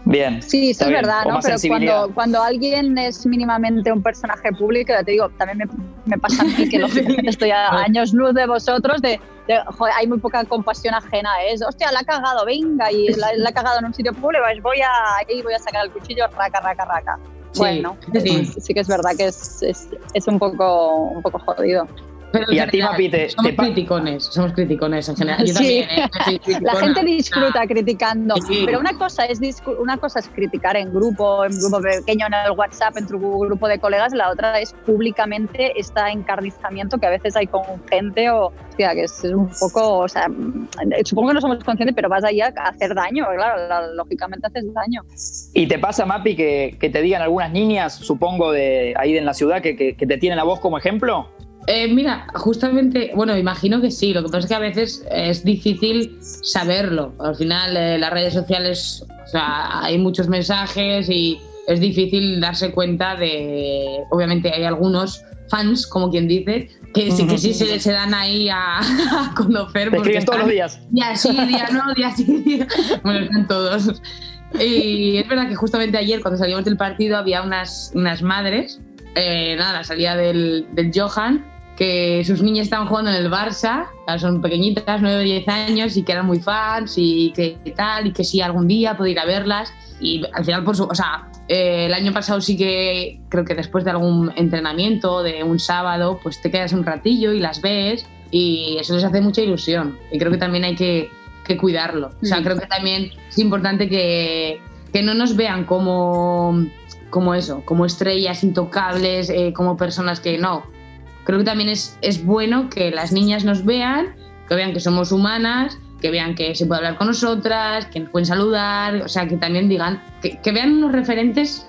Bien. Sí, eso es verdad, ¿no? Pero cuando, cuando alguien es mínimamente un personaje público, ya te digo, también me, me pasa a mí que lógicamente estoy a años luz de vosotros, de, joder, hay muy poca compasión ajena, es, hostia, la ha cagado, venga, y la, la ha cagado en un sitio público, voy a, ahí voy a sacar el cuchillo, raca, raca, raca bueno, sí. sí. que es verdad que es, es, es un, poco, un poco jodido. Pero y a ti, Mapi, te, somos criticones, somos criticones en general. Yo sí. también, ¿eh? La gente disfruta criticando, pero una cosa, es una cosa es criticar en grupo, en grupo pequeño, en el WhatsApp, en tu grupo de colegas, la otra es públicamente este encarnizamiento que a veces hay con gente o, hostia, que es un poco, o sea, supongo que no somos conscientes, pero vas ahí a hacer daño, claro, lógicamente haces daño. ¿Y te pasa, Mapi, que, que, te digan algunas niñas, supongo, de ahí en la ciudad, que, que, que te tienen a vos como ejemplo? Eh, mira, justamente, bueno, imagino que sí. Lo que pasa es que a veces es difícil saberlo. Al final, eh, las redes sociales, o sea, hay muchos mensajes y es difícil darse cuenta de. Obviamente, hay algunos fans, como quien dice, que sí, que sí se, se dan ahí a, conocer. Te escriben todos los días. Día sí, día no, día sí, día. Bueno, están todos. Y es verdad que justamente ayer, cuando salimos del partido, había unas, unas madres, eh, nada, la salida del, del Johan, que sus niñas estaban jugando en el Barça, son pequeñitas, 9 o 10 años, y que eran muy fans y que, tal, y que sí, algún día puedo ir a verlas. Y al final, por su, o sea, eh, el año pasado sí que creo que después de algún entrenamiento, de un sábado, pues te quedas un ratillo y las ves y eso les hace mucha ilusión. Y creo que también hay que, que cuidarlo. O sea, creo que también es importante que, que no nos vean como, como eso, como estrellas intocables, eh, como personas que no, creo que también es, es bueno que las niñas nos vean, que vean que somos humanas, que vean que se puede hablar con nosotras, que nos pueden saludar, o sea, que también digan, que, vean unos referentes,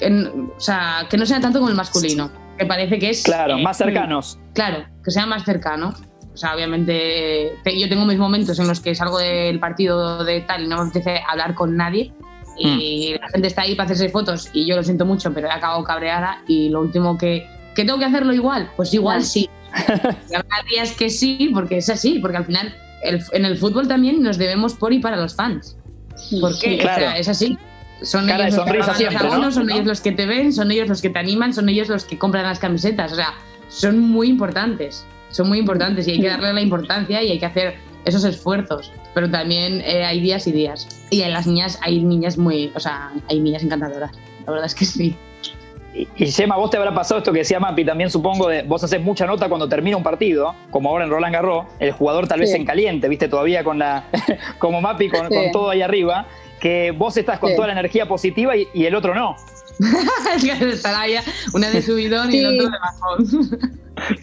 o sea, que no sean tanto como el masculino, que parece que es... Claro, más cercanos. Claro, que sea más cercano. O sea, obviamente yo tengo mis momentos en los que salgo del partido de tal y no me apetece hablar con nadie y mm. la gente está ahí para hacerse fotos y yo lo siento mucho, pero he acabado cabreada y lo último que ¿Que tengo que hacerlo igual? Pues igual sí. Habrá días que sí, porque es así, porque al final en el fútbol también nos debemos por y para los fans. ¿Por qué? es así. Son ellos, los que son ellos los que te ven, son ellos los que te animan, son ellos los que compran las camisetas. O sea, son muy importantes. Son muy importantes y hay que darle la importancia y hay que hacer esos esfuerzos. Pero también eh, hay días y días. Y en las niñas hay niñas muy, o sea, hay niñas encantadoras. La verdad es que sí. Y, Gemma, vos te habrá pasado esto que decía Mapi, también supongo de vos haces mucha nota cuando termina un partido, como ahora en Roland Garros, el jugador tal vez en caliente, viste, todavía con la, como Mapi con, todo ahí arriba, que vos estás con toda la energía positiva y, el otro no. Estará una de subidón y el otro de bajón.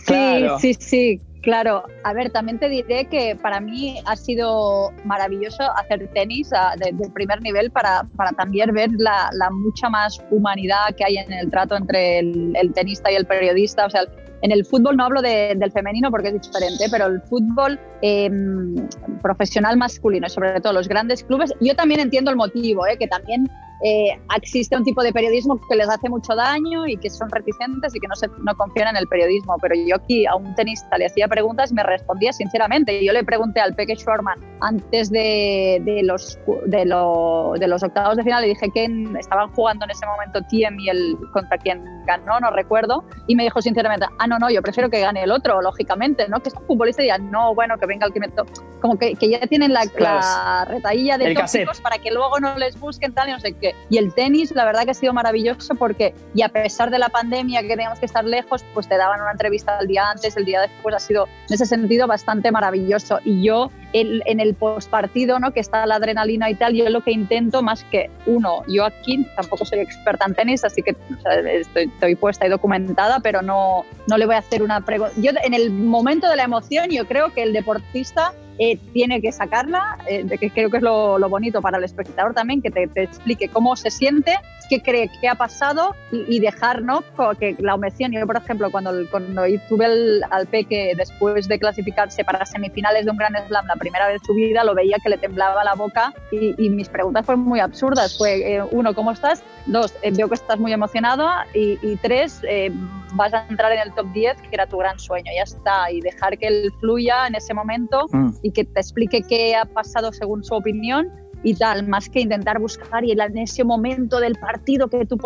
Sí, sí, sí, Claro, a ver, también te diré que para mí ha sido maravilloso hacer tenis de, primer nivel para, para también ver la, mucha más humanidad que hay en el trato entre el, tenista y el periodista. O sea, en el fútbol no hablo del femenino porque es diferente, pero el fútbol em, profesional masculino, sobre todo los grandes clubes, yo también entiendo el motivo, eh, que también eh, existe un tipo de periodismo que les hace mucho daño y que son reticentes y que no, se, no confían en el periodismo. Pero yo aquí a un tenista le hacía preguntas y me respondía sinceramente. Yo le pregunté al Peque Schwarman antes de, de los, de, de, los octavos de final, le dije que estaban jugando en ese momento Tiem y el contra quien ganó, no recuerdo, y me dijo sinceramente, ah, no, no, yo prefiero que gane el otro, lógicamente, ¿no? Que es un futbolista y ya, no, bueno, que venga el que me Como que, que ya tienen la, la retahilla de para que luego no les busquen tal y no sé qué. Y el tenis, la verdad que ha sido maravilloso porque, y a pesar de la pandemia que teníamos que estar lejos, pues te daban una entrevista el día antes, el día después, ha sido en ese sentido bastante maravilloso. Y yo, en el postpartido, ¿no? que está la adrenalina y tal, yo lo que intento más que uno, yo aquí tampoco soy experta en tenis, así que estoy, estoy, puesta y documentada, pero no, no le voy a hacer una pregunta. Yo en el momento de la emoción, yo creo que el deportista eh, tiene que sacarla, eh, de que creo que es lo, bonito para el espectador también, que te, explique cómo se siente, qué cree que ha pasado y, dejar ¿no? que la emoción. Yo, por ejemplo, cuando, cuando tuve el, al Peque después de clasificarse para semifinales de un Gran Slam la primera vez en su vida, lo veía que le temblaba la boca y, mis preguntas fueron muy absurdas. Fue, eh, uno, ¿cómo estás? Dos, veo que estás muy emocionado y, y tres, vas a entrar en el top 10, que era tu gran sueño, ya está, y dejar que él fluya en ese momento mm. y que te explique qué ha pasado según su opinión y tal, más que intentar buscar y en ese momento del partido que tú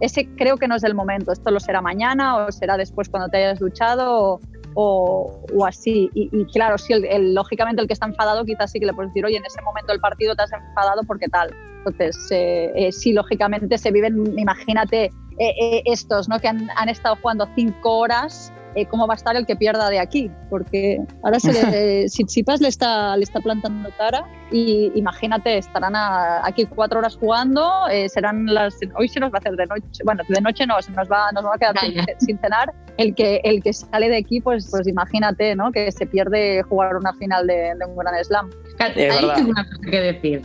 ese creo que no es el momento, esto lo será mañana o será después cuando te hayas duchado o, o, así. Y, claro, sí, el, lógicamente el que está enfadado quizás sí que le puedes decir, oye, en ese momento del partido te has enfadado porque tal. Entonces, eh, eh, sí, lógicamente se viven, imagínate, eh, eh, estos ¿no? que han, han, estado jugando cinco horas, eh, ¿cómo va a estar el que pierda de aquí? Porque ahora se le, le está, le está plantando cara y imagínate, estarán aquí cuatro horas jugando, serán las, hoy se nos va a hacer de noche, bueno, de noche no, se nos va, nos va a quedar sin, cenar, el que, el que sale de aquí, pues, pues imagínate ¿no? que se pierde jugar una final de, un Gran Slam. Hay una cosa que decir.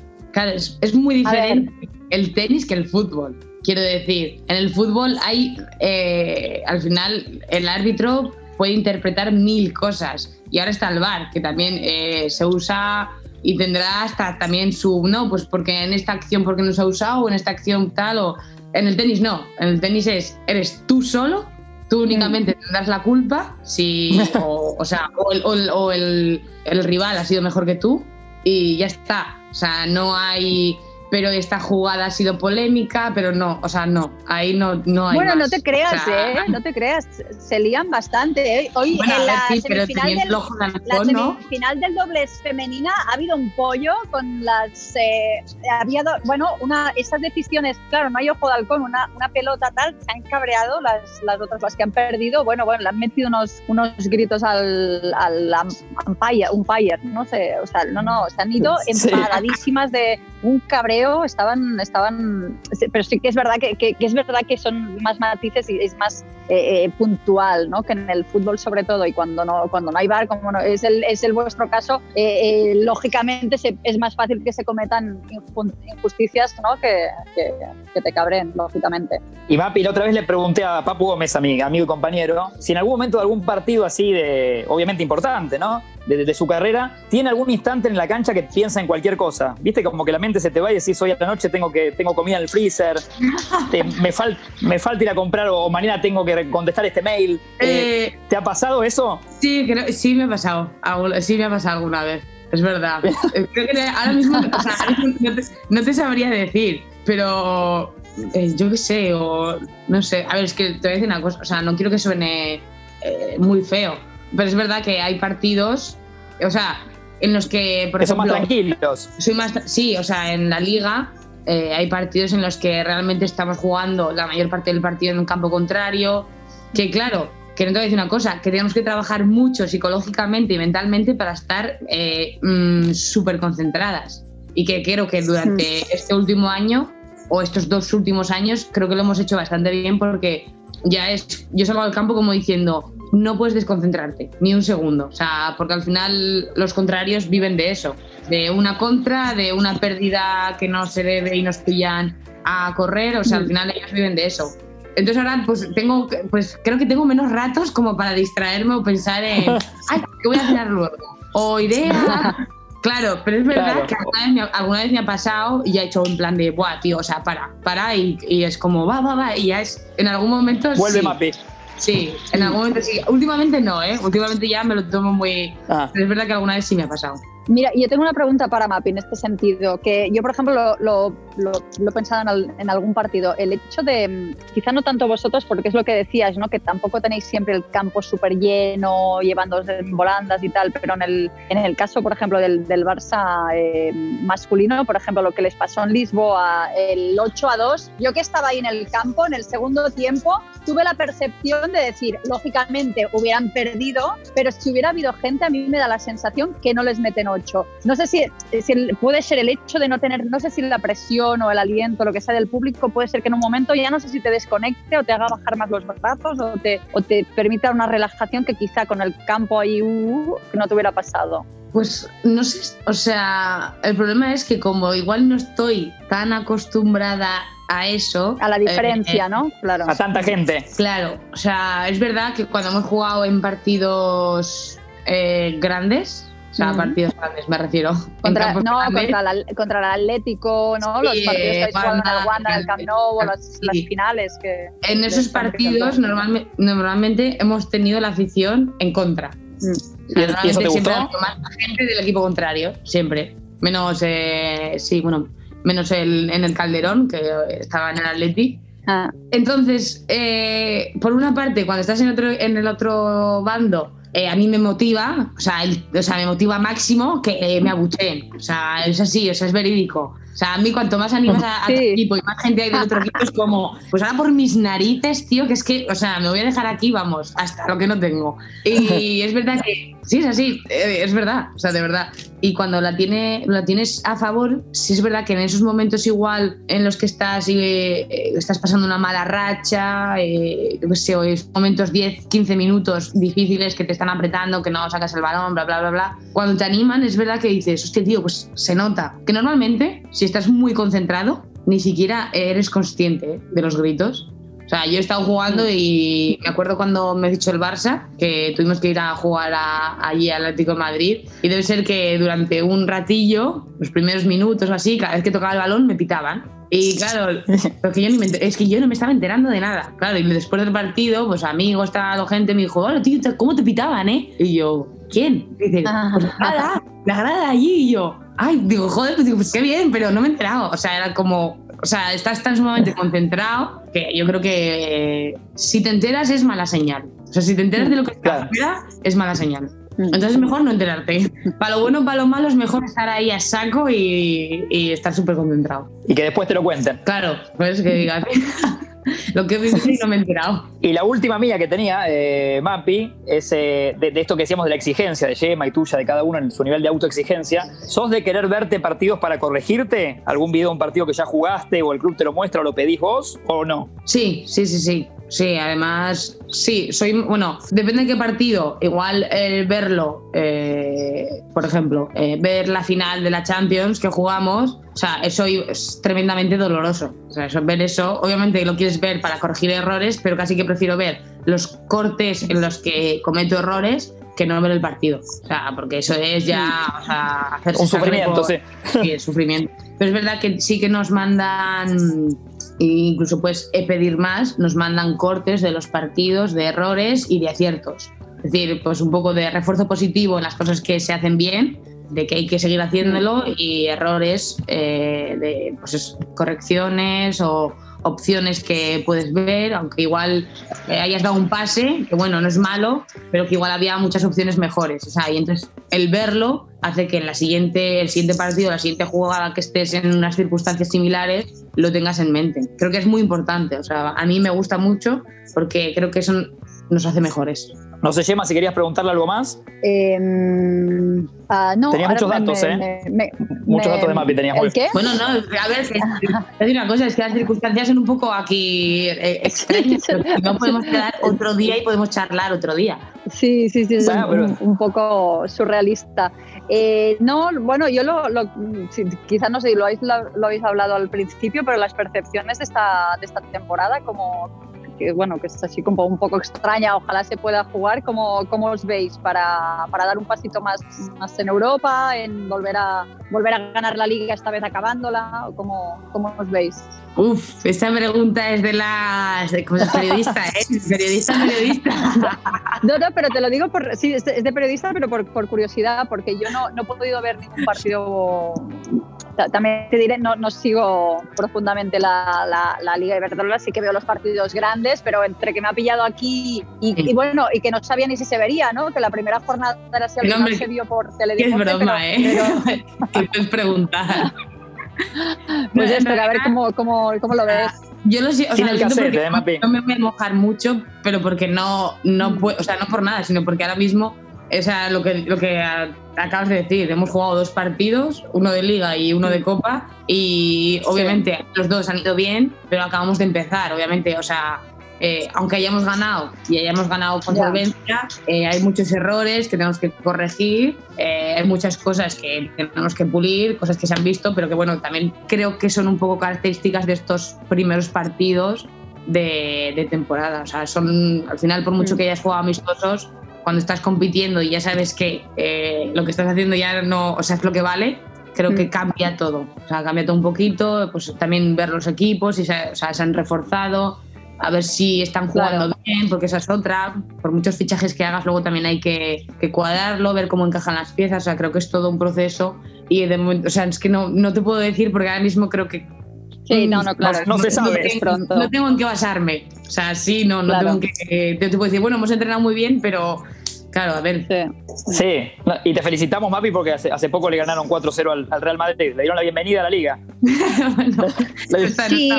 es, muy diferente el tenis que el Quiero decir, en el fútbol hay, eh, al final, el árbitro puede interpretar mil cosas. Y ahora está el bar, que también eh, se usa y tendrá hasta también su, no, pues porque en esta acción porque no se ha usado, o en esta acción tal, o en el tenis no, en el tenis es, eres tú solo, tú únicamente mm. tendrás la culpa, si, o, sea, o, el, el rival ha sido mejor que tú y ya está, o sea, no hay pero esta jugada ha sido polémica, pero no, o sea, no, ahí no, no hay. Bueno, no te creas, ¿eh? No te creas, se lían bastante. ¿eh? Hoy en la semifinal, del, la semifinal del dobles femenina ha habido un pollo con las. Eh, había, bueno, una, esas decisiones, claro, no hay ojo de halcón, una, una pelota tal, se han cabreado las, las otras, las que han perdido. Bueno, bueno, le han metido unos, unos gritos al, al umpire, umpire, no sé, o sea, no, no, se han ido enfadadísimas de un cabreo, estaban, estaban, pero sí que es verdad que, que, es verdad que son más matices y es más eh, eh, puntual, ¿no? Que en el fútbol sobre todo y cuando no, cuando no hay bar, como no, es, el, es el vuestro caso, eh, lógicamente es más fácil que se cometan injusticias, ¿no? Que, que, te cabren, lógicamente. Y Mapi, la otra vez le pregunté a Papu Gómez, amigo, amigo y compañero, si en algún momento de algún partido así de, obviamente importante, ¿no? De, su carrera, tiene algún instante en la cancha que piensa en cualquier cosa. ¿Viste? Como que la mente se te va y decís, hoy a la noche tengo, que, tengo comida en el freezer, me, me falta ir a comprar o mañana tengo que contestar este mail. Eh, eh, ¿Te ha pasado eso? Sí, sí me ha pasado. Sí me ha pasado alguna vez. Es verdad. Eh, creo que ahora mismo, o sea, no, te, sabría decir, pero yo qué sé, o no sé. A ver, es que te voy a decir una cosa, o sea, no quiero que suene muy feo, pero es verdad que hay partidos, o sea, en los que, por ejemplo. Son más tranquilos. Soy más, sí, o sea, en la liga eh, hay partidos en los que realmente estamos jugando la mayor parte del partido en un campo contrario. Que claro, que no te voy a decir una cosa, que tenemos que trabajar mucho psicológicamente y mentalmente para estar eh, mm, súper concentradas. Y que creo que durante este último año o estos dos últimos años creo que lo hemos hecho bastante bien porque ya es, yo salgo al campo como diciendo, no puedes desconcentrarte ni un segundo, o sea, porque al final los contrarios viven de eso, de una contra, de una pérdida que no se debe y nos pillan a correr, o sea, al mm. final ellos viven de eso. Entonces ahora pues tengo, pues creo que tengo menos ratos como para distraerme o pensar en, ay, ¿qué voy a hacer luego? O idea. Claro, pero es verdad que alguna vez, me ha, pasado y ya he hecho un plan de, buah, tío, o sea, para, para, y, es como, va, va, va, y ya es, en algún momento. Vuelve sí. Sí, en algún momento sí. Últimamente no, ¿eh? Últimamente ya me lo tomo muy... Ah. Pero es verdad que alguna vez sí me ha pasado. Mira, yo tengo una pregunta para Mapi en este sentido, que yo, por ejemplo, lo, lo, lo, he pensado en, algún partido. El hecho de, quizá no tanto vosotros, porque es lo que decías, ¿no? que tampoco tenéis siempre el campo súper lleno, llevándoos en volandas y tal, pero en el, en el caso, por ejemplo, del, del Barça eh, masculino, por ejemplo, lo que les pasó en Lisboa, el 8 a 2, yo que estaba ahí en el campo, en el segundo tiempo, tuve la percepción de decir, lógicamente hubieran perdido, pero si hubiera habido gente, a mí me da la sensación que no les meten no sé si, puede ser el hecho de no tener, no sé si la presión o el aliento, lo que sea del público, puede ser que en un momento ya no sé si te desconecte o te haga bajar más los brazos o te, o te permita una relajación que quizá con el campo ahí uh, no te hubiera pasado. Pues no sé, o sea, el problema es que como igual no estoy tan acostumbrada a eso. A la diferencia, eh, ¿no? Claro. A tanta gente. Claro, o sea, es verdad que cuando hemos jugado en partidos eh, grandes, o sea, partidos grandes me refiero. Contra, no, contra, el Atlético, ¿no? los partidos que jugando en el Wanda, el Camp Nou, o las, finales. Que, en esos partidos normalmente, normalmente hemos tenido la afición en contra. Mm. ¿Y eso te gustó? Más gente del equipo contrario, siempre. Menos, eh, sí, bueno, menos el, en el Calderón, que estaba en el Atlético. Ah. Entonces, eh, por una parte, cuando estás en, otro, en el otro bando, eh, a mí me motiva, o sea, o sea, me motiva máximo que eh, me abucheen. O sea, es así, o sea, es verídico. O sea, a mí cuanto más animas a, tu equipo y más gente hay del otro equipo es como, pues ahora por mis narices, tío, que es que, o sea, me voy a dejar aquí, vamos, hasta lo que no tengo. Y es verdad que, sí, es así, eh, es verdad, o sea, de verdad. Y cuando la, tiene, la tienes a favor, sí es verdad que en esos momentos igual en los que estás y eh, estás pasando una mala racha, eh, no sé, momentos 10, 15 minutos difíciles que te están apretando, que no sacas el balón, bla, bla, bla, bla. Cuando te animan, es verdad que dices, hostia, tío, pues se nota. Que normalmente, si estás muy concentrado, ni siquiera eres consciente de los gritos. Sea, yo he estado jugando y me acuerdo cuando me he dicho el Barça, que tuvimos que ir a jugar allí al Atlético de Madrid, y debe ser que durante un ratillo, los primeros minutos o así, cada vez que tocaba el balón me pitaban. Y claro, porque yo es que yo no me estaba enterando de nada. Claro, y después del partido, pues amigos, tal, gente me dijo, hola, tío, ¿cómo te pitaban, eh? Y yo, ¿quién? dice, pues la grada, la grada allí. Y yo, ay, digo, joder, pues, digo, pues qué bien, pero no me he enterado. O sea, era como, o sea, estás tan sumamente concentrado que yo creo que si te enteras es mala señal. O sea, si te enteras de lo que está afuera, es mala señal. Mm. Entonces es mejor no enterarte. Para lo bueno, para lo malo es mejor estar ahí a saco y, estar súper concentrado. Y que después te lo cuenten. Claro, pues que digas. lo que he vivido y no me he enterado. Y la última mía que tenía, eh, Mapi, es eh, de, esto que decíamos de la exigencia de Yema y tuya, de cada uno en su nivel de autoexigencia. ¿Sos de querer verte partidos para corregirte? ¿Algún video de un partido que ya jugaste o el club te lo muestra o lo pedís vos o no? Sí, sí, sí, sí. Sí, además, sí, soy, bueno, depende de qué partido. Igual el verlo, eh, por ejemplo, eh, ver la final de la Champions que jugamos, o sea, eso es tremendamente doloroso. O sea, ver eso, obviamente lo quieres ver para corregir errores, pero casi que prefiero ver los cortes en los que cometo errores que no ver el partido. O sea, porque eso es ya o sea, hacerse un sufrimiento, sí. Sí, sufrimiento. Pero es verdad que sí que nos mandan e incluso pues pedir más, nos mandan cortes de los partidos, de errores y de aciertos. Es decir, pues un poco de refuerzo positivo en las cosas que se hacen bien, de que hay que seguir haciéndolo y errores eh, de pues, correcciones o opciones que puedes ver, aunque igual eh, hayas dado un pase, que bueno, no es malo, pero que igual había muchas opciones mejores. O sea, y entonces el verlo hace que en la siguiente, el siguiente partido, la siguiente jugada que estés en unas circunstancias similares, lo tengas en mente. Creo que es muy importante. O sea, a mí me gusta mucho porque creo que eso nos hace mejores. No sé, Gemma, si querías preguntarle algo más. Eh, no, tenía muchos datos, ¿eh? muchos datos de Mapi tenías. ¿El qué? Bueno, no, a ver, es una cosa, es que las circunstancias son un poco aquí eh, extrañas, no podemos quedar otro día y podemos charlar otro día. Sí, sí, sí, es un, poco surrealista. Eh, no, bueno, yo lo, lo quizás no sé, lo habéis, lo, habéis hablado al principio, pero las percepciones de esta, de esta temporada, como que bueno, que es así como un poco extraña, ojalá se pueda jugar. ¿Cómo, cómo os veis para, para, dar un pasito más, más en Europa, en volver a, volver a ganar la liga esta vez acabándola? ¿Cómo, cómo os veis? Uf, esta pregunta es de las de, como periodista, ¿eh? Periodista, periodista. No, no, pero te lo digo por sí, es de, periodista, pero por, por, curiosidad, porque yo no, no he podido ver ningún partido también te diré, no, no sigo profundamente la, la, Liga Iberdrola, sí que veo los partidos grandes, pero entre que me ha pillado aquí y, bueno, y que no sabía ni si se vería, ¿no? Que la primera jornada era si al se vio por televisión. Es broma, ¿eh? Pero... ¿Qué preguntar? Pues esto, a ver cómo, cómo, cómo lo ves. Yo no sé, o sea, ¿eh, no me voy a mojar mucho, pero porque no, no mm. puedo, o sea, no por nada, sino porque ahora mismo o sea, lo que, lo que acabas de decir, hemos jugado dos partidos, uno de liga y uno de copa, y obviamente los dos han ido bien, pero acabamos de empezar, obviamente, o sea, eh, aunque hayamos ganado y hayamos ganado con solvencia, eh, hay muchos errores que tenemos que corregir, eh, hay muchas cosas que tenemos que pulir, cosas que se han visto, pero que bueno, también creo que son un poco características de estos primeros partidos de, de temporada. O sea, son, al final, por mucho mm. que hayas jugado amistosos, cuando estás compitiendo y ya sabes que eh, lo que estás haciendo ya no, o sea, es lo que vale, creo que mm. cambia todo. O sea, cambia todo un poquito, pues también ver los equipos, y se, o sea, se han reforzado, a ver si están jugando bien, porque esa es otra. Por muchos fichajes que hagas, luego también hay que, que, cuadrarlo, ver cómo encajan las piezas. O sea, creo que es todo un proceso. Y de momento, o sea, es que no, no te puedo decir porque ahora mismo creo que Sí, no, no, claro. No, se sabe. No, pronto. no tengo en qué basarme. O sea, sí, no, no tengo en qué. Te, te puedo decir, bueno, hemos entrenado muy bien, pero Claro, a ver. Sí, y te felicitamos, Mapi, porque hace, hace poco le ganaron 4-0 al, Real Madrid. Le dieron la bienvenida a la liga. sí,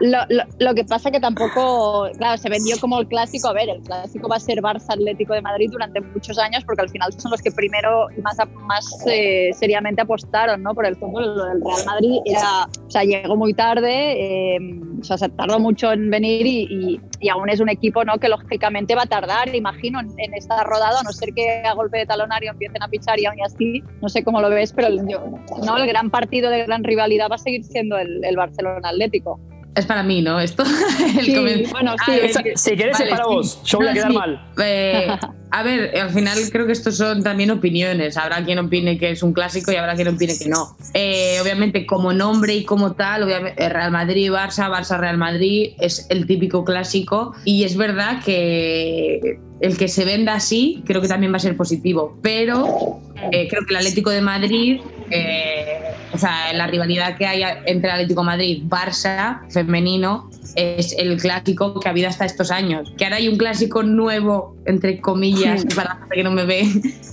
lo, lo, que pasa que tampoco, claro, se vendió como el clásico. A ver, el clásico va a ser Barça Atlético de Madrid durante muchos años, porque al final son los que primero más, más eh, seriamente apostaron ¿no? por el fútbol. Lo del Real Madrid era, o sea, llegó muy tarde, eh, o sea, se tardó mucho en venir y, y, aún es un equipo ¿no? que lógicamente va a tardar, imagino, en, en esta rodada a no ser que a golpe de talonario empiecen a pichar y aún así, no sé cómo lo ves, pero el, no, el gran partido de gran rivalidad va a seguir siendo el, Barcelona Atlético. es para mí, ¿no? Esto. Sí, bueno, sí. Ah, si querés es para vos, yo voy a quedar mal. Eh, a ver, al final creo que estos son también opiniones. Habrá quien opine que es un clásico y habrá quien opine que no. Eh, obviamente, como nombre y como tal, obviamente, Real Madrid, Barça, Barça, Real Madrid es el típico clásico. Y es verdad que el que se venda así creo que también va a ser positivo. Pero eh, creo que el Atlético de Madrid, eh, o sea, la rivalidad que hay entre Atlético de Madrid, Barça, femenino, es el clásico que ha habido hasta estos años. Que ahora hay un clásico nuevo, entre comillas, para la gente que no me ve,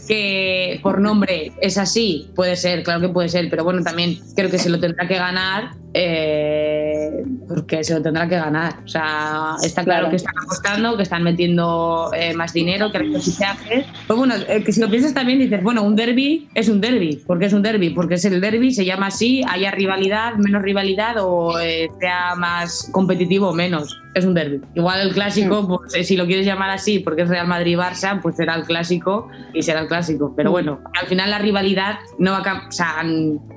que por nombre es así, puede ser, claro que puede ser, pero bueno, también creo que se lo tendrá que ganar eh, porque se lo tendrá que ganar. O sea, está claro, que están apostando, que están metiendo eh, más dinero, que los fichajes. Pues bueno, eh, que si lo piensas también dices, bueno, un derby es un derby. ¿Por qué es un derby? Porque es el derby, se llama así, haya rivalidad, menos rivalidad o sea más competitivo o menos. Es un derby. Igual el clásico, pues si lo quieres llamar así, porque es Real Madrid-Barça, pues será el clásico y será el clásico. Pero bueno, al final la rivalidad no va a... O sea,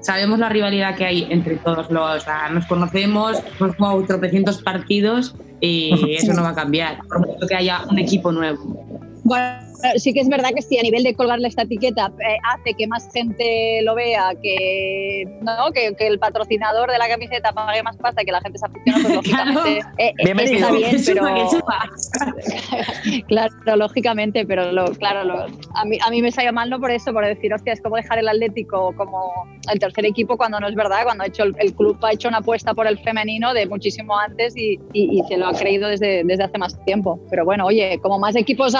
sabemos la rivalidad que hay entre todos los nos conocemos, hemos jugado tropecientos partidos y eso no va a cambiar, por mucho que haya un equipo nuevo. Bueno, sí que es verdad que sí, a nivel de colgarle esta etiqueta eh, hace que más gente lo vea, que, ¿no? que, el patrocinador de la camiseta pague más pasta y que la gente se aficione, pues lógicamente eh, eh, está bien, pero... claro, lógicamente, pero lo, claro, a, mí, a mí me sale mal no por eso, por decir, hostia, es como dejar el Atlético como el tercer equipo cuando no es verdad, cuando ha hecho el, club ha hecho una apuesta por el femenino de muchísimo antes y, y, se lo ha creído desde, desde hace más tiempo. Pero bueno, oye, como más equipos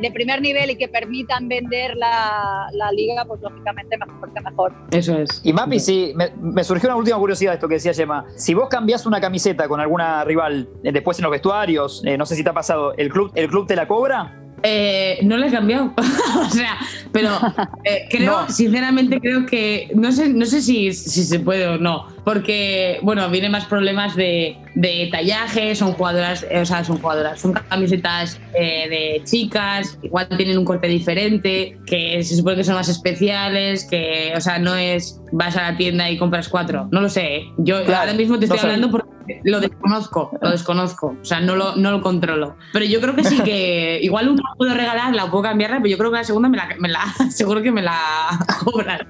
de, primer nivel y que permitan vender la, la, liga, pues lógicamente mejor que mejor. Eso es. Y Mapi, sí, me, surgió una última curiosidad de esto que decía Gemma. Si vos cambiás una camiseta con alguna rival eh, después en los vestuarios, eh, no sé si te ha pasado, ¿el club, el club te la cobra? Eh, no le he cambiado. o sea, pero creo, sinceramente creo que, no sé, no sé si, si se puede o no, porque, bueno, vienen más problemas de, de tallaje, son jugadoras, eh, o sea, son jugadoras, son camisetas eh, de chicas, igual tienen un corte diferente, que se supone que son más especiales, que, o sea, no es vas a la tienda y compras cuatro, no lo sé, ¿eh? yo ahora mismo te estoy hablando porque lo desconozco, lo desconozco, o sea, no lo, no lo controlo, pero yo creo que sí que igual una puedo regalarla o puedo cambiarla, pero yo creo que la segunda me la, me la seguro que me la cobran,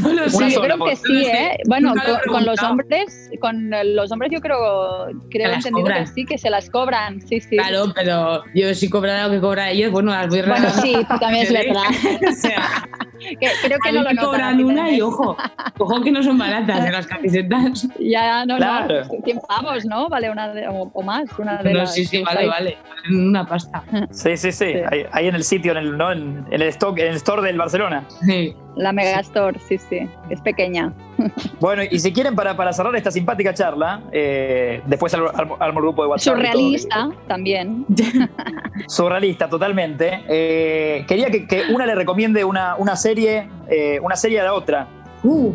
no lo sé. Yo creo que sí, ¿eh? Bueno, con, los hombres, con los hombres yo creo creo entendido que sí, que se las cobran, sí, sí. Claro, pero yo si cobrara lo que cobra ellos, bueno, las voy a Bueno, sí, también es verdad. o sea, creo que no lo cobran una y ojo, ojo que no son baratas las camisetas. Ya, no, claro. no, 100 pavos, ¿no? Vale una o, más, una de no, Sí, sí, vale, vale, una pasta. Sí, sí, sí, Ahí, en el sitio, en el, ¿no? en, el stock, en el store del Barcelona. Sí. La Megastore, sí, sí, es pequeña. Bueno, y si quieren, para, para cerrar esta simpática charla, eh, después al, al, grupo de WhatsApp. Surrealista también. Surrealista, totalmente. Eh, quería que, que, una le recomiende una, una serie, eh, una serie a la otra. Uh.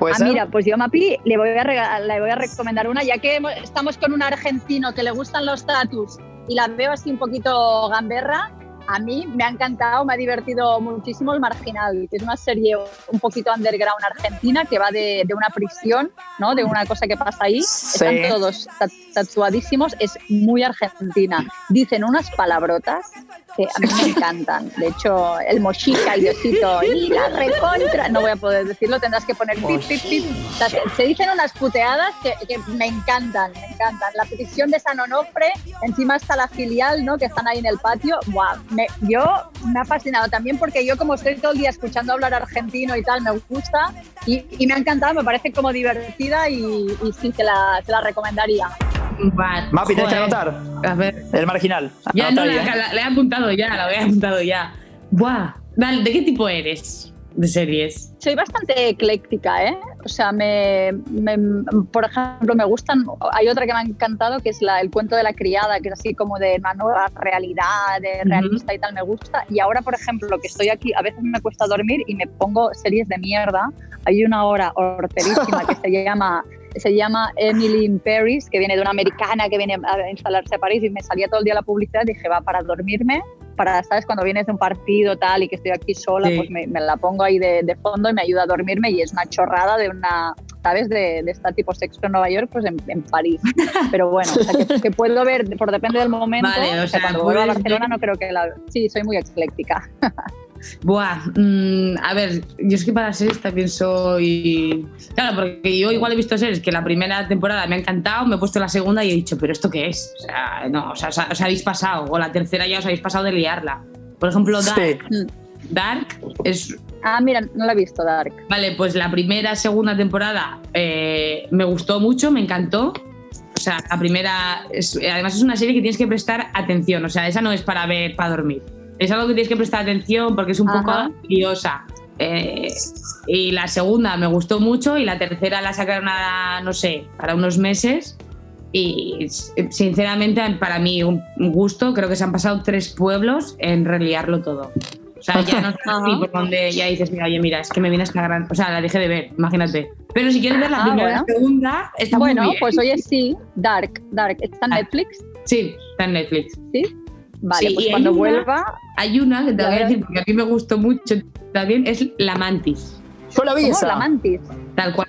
Ah, mira, pues yo, Mapi, le voy, a le voy a recomendar una, ya que estamos con un argentino que le gustan los tatus y la veo así un poquito gamberra, a mí me ha encantado, me ha divertido muchísimo El Marginal, que es una serie un poquito underground argentina que va de, de una prisión, ¿no? de una cosa que pasa ahí. Están todos tatuadísimos, es muy argentina. Dicen unas palabrotas que a mí me encantan. De hecho, el mochica, y Diosito, y la recontra, no voy a poder decirlo, tendrás que poner pip, pip, pip. se dicen unas puteadas que, que, me encantan, me encantan. La prisión de San Onofre, encima está la filial, ¿no? Que están ahí en el patio. Buah, yo me ha fascinado también porque yo como estoy todo el día escuchando hablar argentino y tal, me gusta y, y me ha encantado, me parece como divertida y, y sí, se la, se la recomendaría. Mapi, tienes que anotar. A ver. El marginal. Ya, no, la, he apuntado ya, la he apuntado ya. Buah. ¿de qué tipo eres? de series? Soy bastante ecléctica, ¿eh? O sea, me, por ejemplo, me gustan. Hay otra que me ha encantado que es la, el cuento de la criada, que es así como de una nueva realidad, de realista y tal, me gusta. Y ahora, por ejemplo, que estoy aquí, a veces me cuesta dormir y me pongo series de mierda. Hay una hora horterísima que se llama se llama Emily in Paris, que viene de una americana que viene a instalarse a París y me salía todo el día la publicidad y dije, va, para dormirme para, ¿sabes? Cuando vienes de un partido tal y que estoy aquí sola, pues me, la pongo ahí de, de, fondo y me ayuda a dormirme y es una chorrada de una, ¿sabes? De, de estar tipo sexo en Nueva York, pues en, París. Pero bueno, que, puedo ver, por depende del momento. Vale, o sea, cuando vuelva a Barcelona no creo que la... Sí, soy muy ecléctica. Buah, mm, a ver, yo es que para series también soy. Claro, porque yo igual he visto series que la primera temporada me ha encantado, me he puesto la segunda y he dicho, ¿pero esto qué es? O sea, no, o sea, os, habéis pasado, o la tercera ya os habéis pasado de liarla. Por ejemplo, Dark. Dark es. Ah, mira, no la he visto, Dark. Vale, pues la primera, segunda temporada eh, me gustó mucho, me encantó. O sea, la primera. además, es una serie que tienes que prestar atención. O sea, esa no es para ver, para dormir es algo que tienes que prestar atención porque es un poco curiosa. Eh, y la segunda me gustó mucho y la tercera la sacaron a, no sé, para unos meses. Y sinceramente, para mí, un gusto. Creo que se han pasado tres pueblos en reliarlo todo. O sea, ya no sé por donde ya dices, mira, oye, mira, es que me viene esta gran. O sea, la dejé de ver, imagínate. Pero si quieres ver la ah, primera la segunda, está bueno, muy bien. pues oye, sí, Dark, Dark. ¿Está en ah. Netflix? Sí, está en Netflix. Sí. Vale, pues cuando vuelva. Hay una que te voy a decir, porque a mí me gustó mucho también, es La Mantis. Yo la vi esa. La Mantis. Tal cual,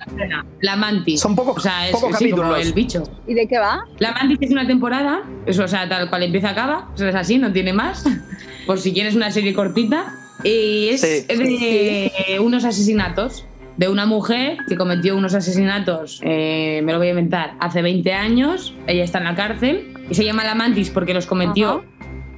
La Mantis. Son pocos, o sea, es, como el bicho. ¿Y de qué va? La Mantis es una temporada, eso, o sea, tal cual empieza acaba, es así, no tiene más. Por si quieres una serie cortita. Y es de unos asesinatos de una mujer que cometió unos asesinatos, eh, me lo voy a inventar, hace 20 años. Ella está en la cárcel y se llama La Mantis porque los cometió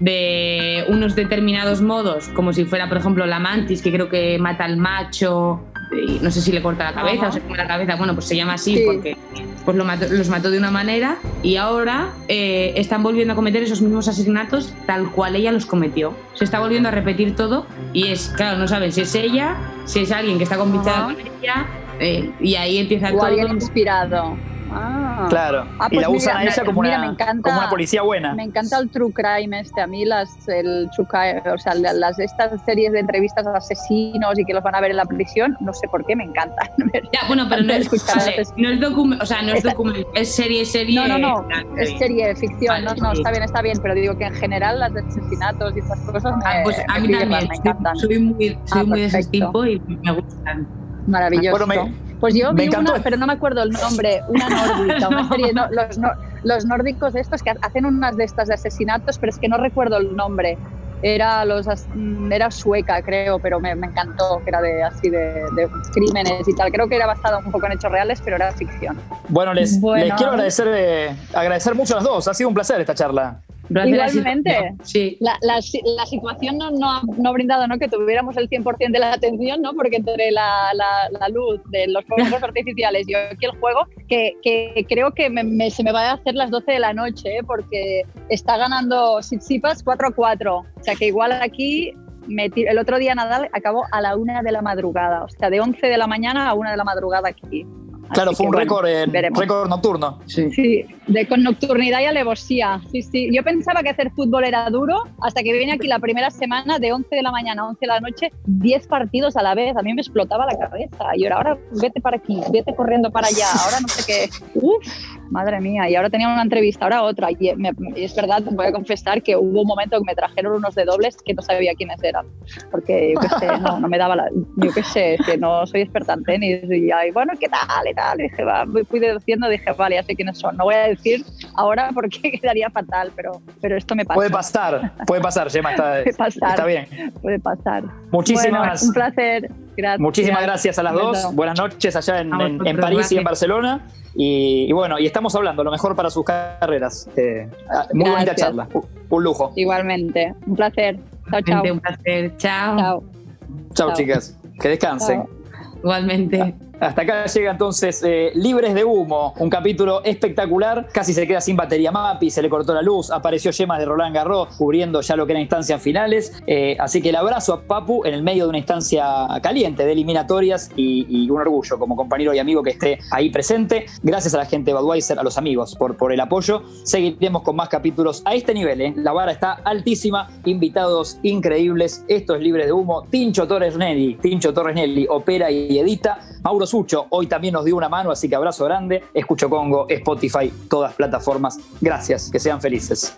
de unos determinados modos, como si fuera, por ejemplo, la mantis, que creo que mata al macho, y no sé si le corta la cabeza o se come la cabeza, bueno, pues se llama así porque pues lo los mató de una manera y ahora eh, están volviendo a cometer esos mismos asesinatos tal cual ella los cometió. Se está volviendo a repetir todo y es, claro, no saben si es ella, si es alguien que está convictada con ella eh, y ahí empieza o todo. alguien inspirado. Ah. Claro. Ah, y la pues usan a ella como, una, como una policía buena. Me encanta el true crime este. A mí las, el true crime, o sea, las, estas series de entrevistas a asesinos y que los van a ver en la prisión, no sé por qué me encantan. Ya, bueno, pero no es, no es documental, o sea, no es documental, es serie, serie. No, no, no, es serie, ficción. no, no, está bien, está bien, pero digo que en general las de asesinatos y estas cosas me, ah, pues a mí también, me encantan. Soy muy, soy muy de ese tipo y me gustan. Maravilloso. Bueno, pues yo vi una, pero no me acuerdo el nombre, una nórdica, una serie, los, los nórdicos estos que hacen unas de estas de asesinatos, pero es que no recuerdo el nombre. Era, los, mm, era sueca, creo, pero me, encantó, que era de así de, crímenes y tal. Creo que era basado un poco en hechos reales, pero era ficción. Bueno, les, les quiero agradecer, eh, agradecer mucho a las dos. Ha sido un placer esta charla. Igualmente, sí. la, la, la, situación no, no, no, ha brindado ¿no? que tuviéramos el 100% de la atención, ¿no? porque entre la, la luz de los fuegos artificiales y aquí el juego, que, que creo que me, se me va a hacer las 12 de la noche, ¿eh? porque está ganando Sitsipas 4-4. O sea que igual aquí el otro día Nadal acabó a la una de la madrugada, o sea, de 11 de la mañana a una de la madrugada aquí. Claro, fue un récord, récord nocturno. Sí, de, con nocturnidad y alevosía. Sí, sí. Yo pensaba que hacer fútbol era duro hasta que vine aquí la primera semana de 11 de la mañana a 11 de la noche, 10 partidos a la vez. A mí me explotaba la cabeza. Y ahora, ahora vete para aquí, vete corriendo para allá. Ahora no sé qué. Uf, madre mía. Y ahora tenía una entrevista, ahora otra. Y, es verdad, voy a confesar que hubo un momento que me trajeron unos de dobles que no sabía quiénes eran. Porque yo qué sé, no, no me daba la. Yo qué sé, que no soy experta en tenis. Y ahí, bueno, ¿qué tal? dije, va, fui deduciendo, dije, vale, ya sé quiénes son. No voy a decir ahora porque quedaría fatal, pero, pero esto me pasa. Puede pasar, puede pasar, Gemma, está, está bien. Puede pasar. Muchísimas Un placer. Gracias. Muchísimas gracias a las dos. Buenas noches allá en, en, París y en Barcelona. Y, bueno, y estamos hablando, lo mejor para sus carreras. Eh, muy bonita charla, un, lujo. Igualmente, un placer. Chao, chao. Un placer, chao. Chao, chao chicas, que descansen. Igualmente. Hasta acá llega entonces eh, Libres de Humo, un capítulo espectacular. Casi se queda sin batería Mapi, se le cortó la luz, apareció Yemas de Roland Garros cubriendo ya lo que eran instancias finales. Eh, así que el abrazo a Papu en el medio de una instancia caliente de eliminatorias y, un orgullo como compañero y amigo que esté ahí presente. Gracias a la gente de Budweiser, a los amigos por, el apoyo. Seguiremos con más capítulos a este nivel. ¿eh? La vara está altísima, invitados increíbles. Esto es Libres de Humo. Tincho Torres Nelly, Tincho Torres Nelly opera y edita. Mauro Sucho hoy también nos dio una mano, así que abrazo grande. Escucho Congo, Spotify, todas plataformas. Gracias, que sean felices.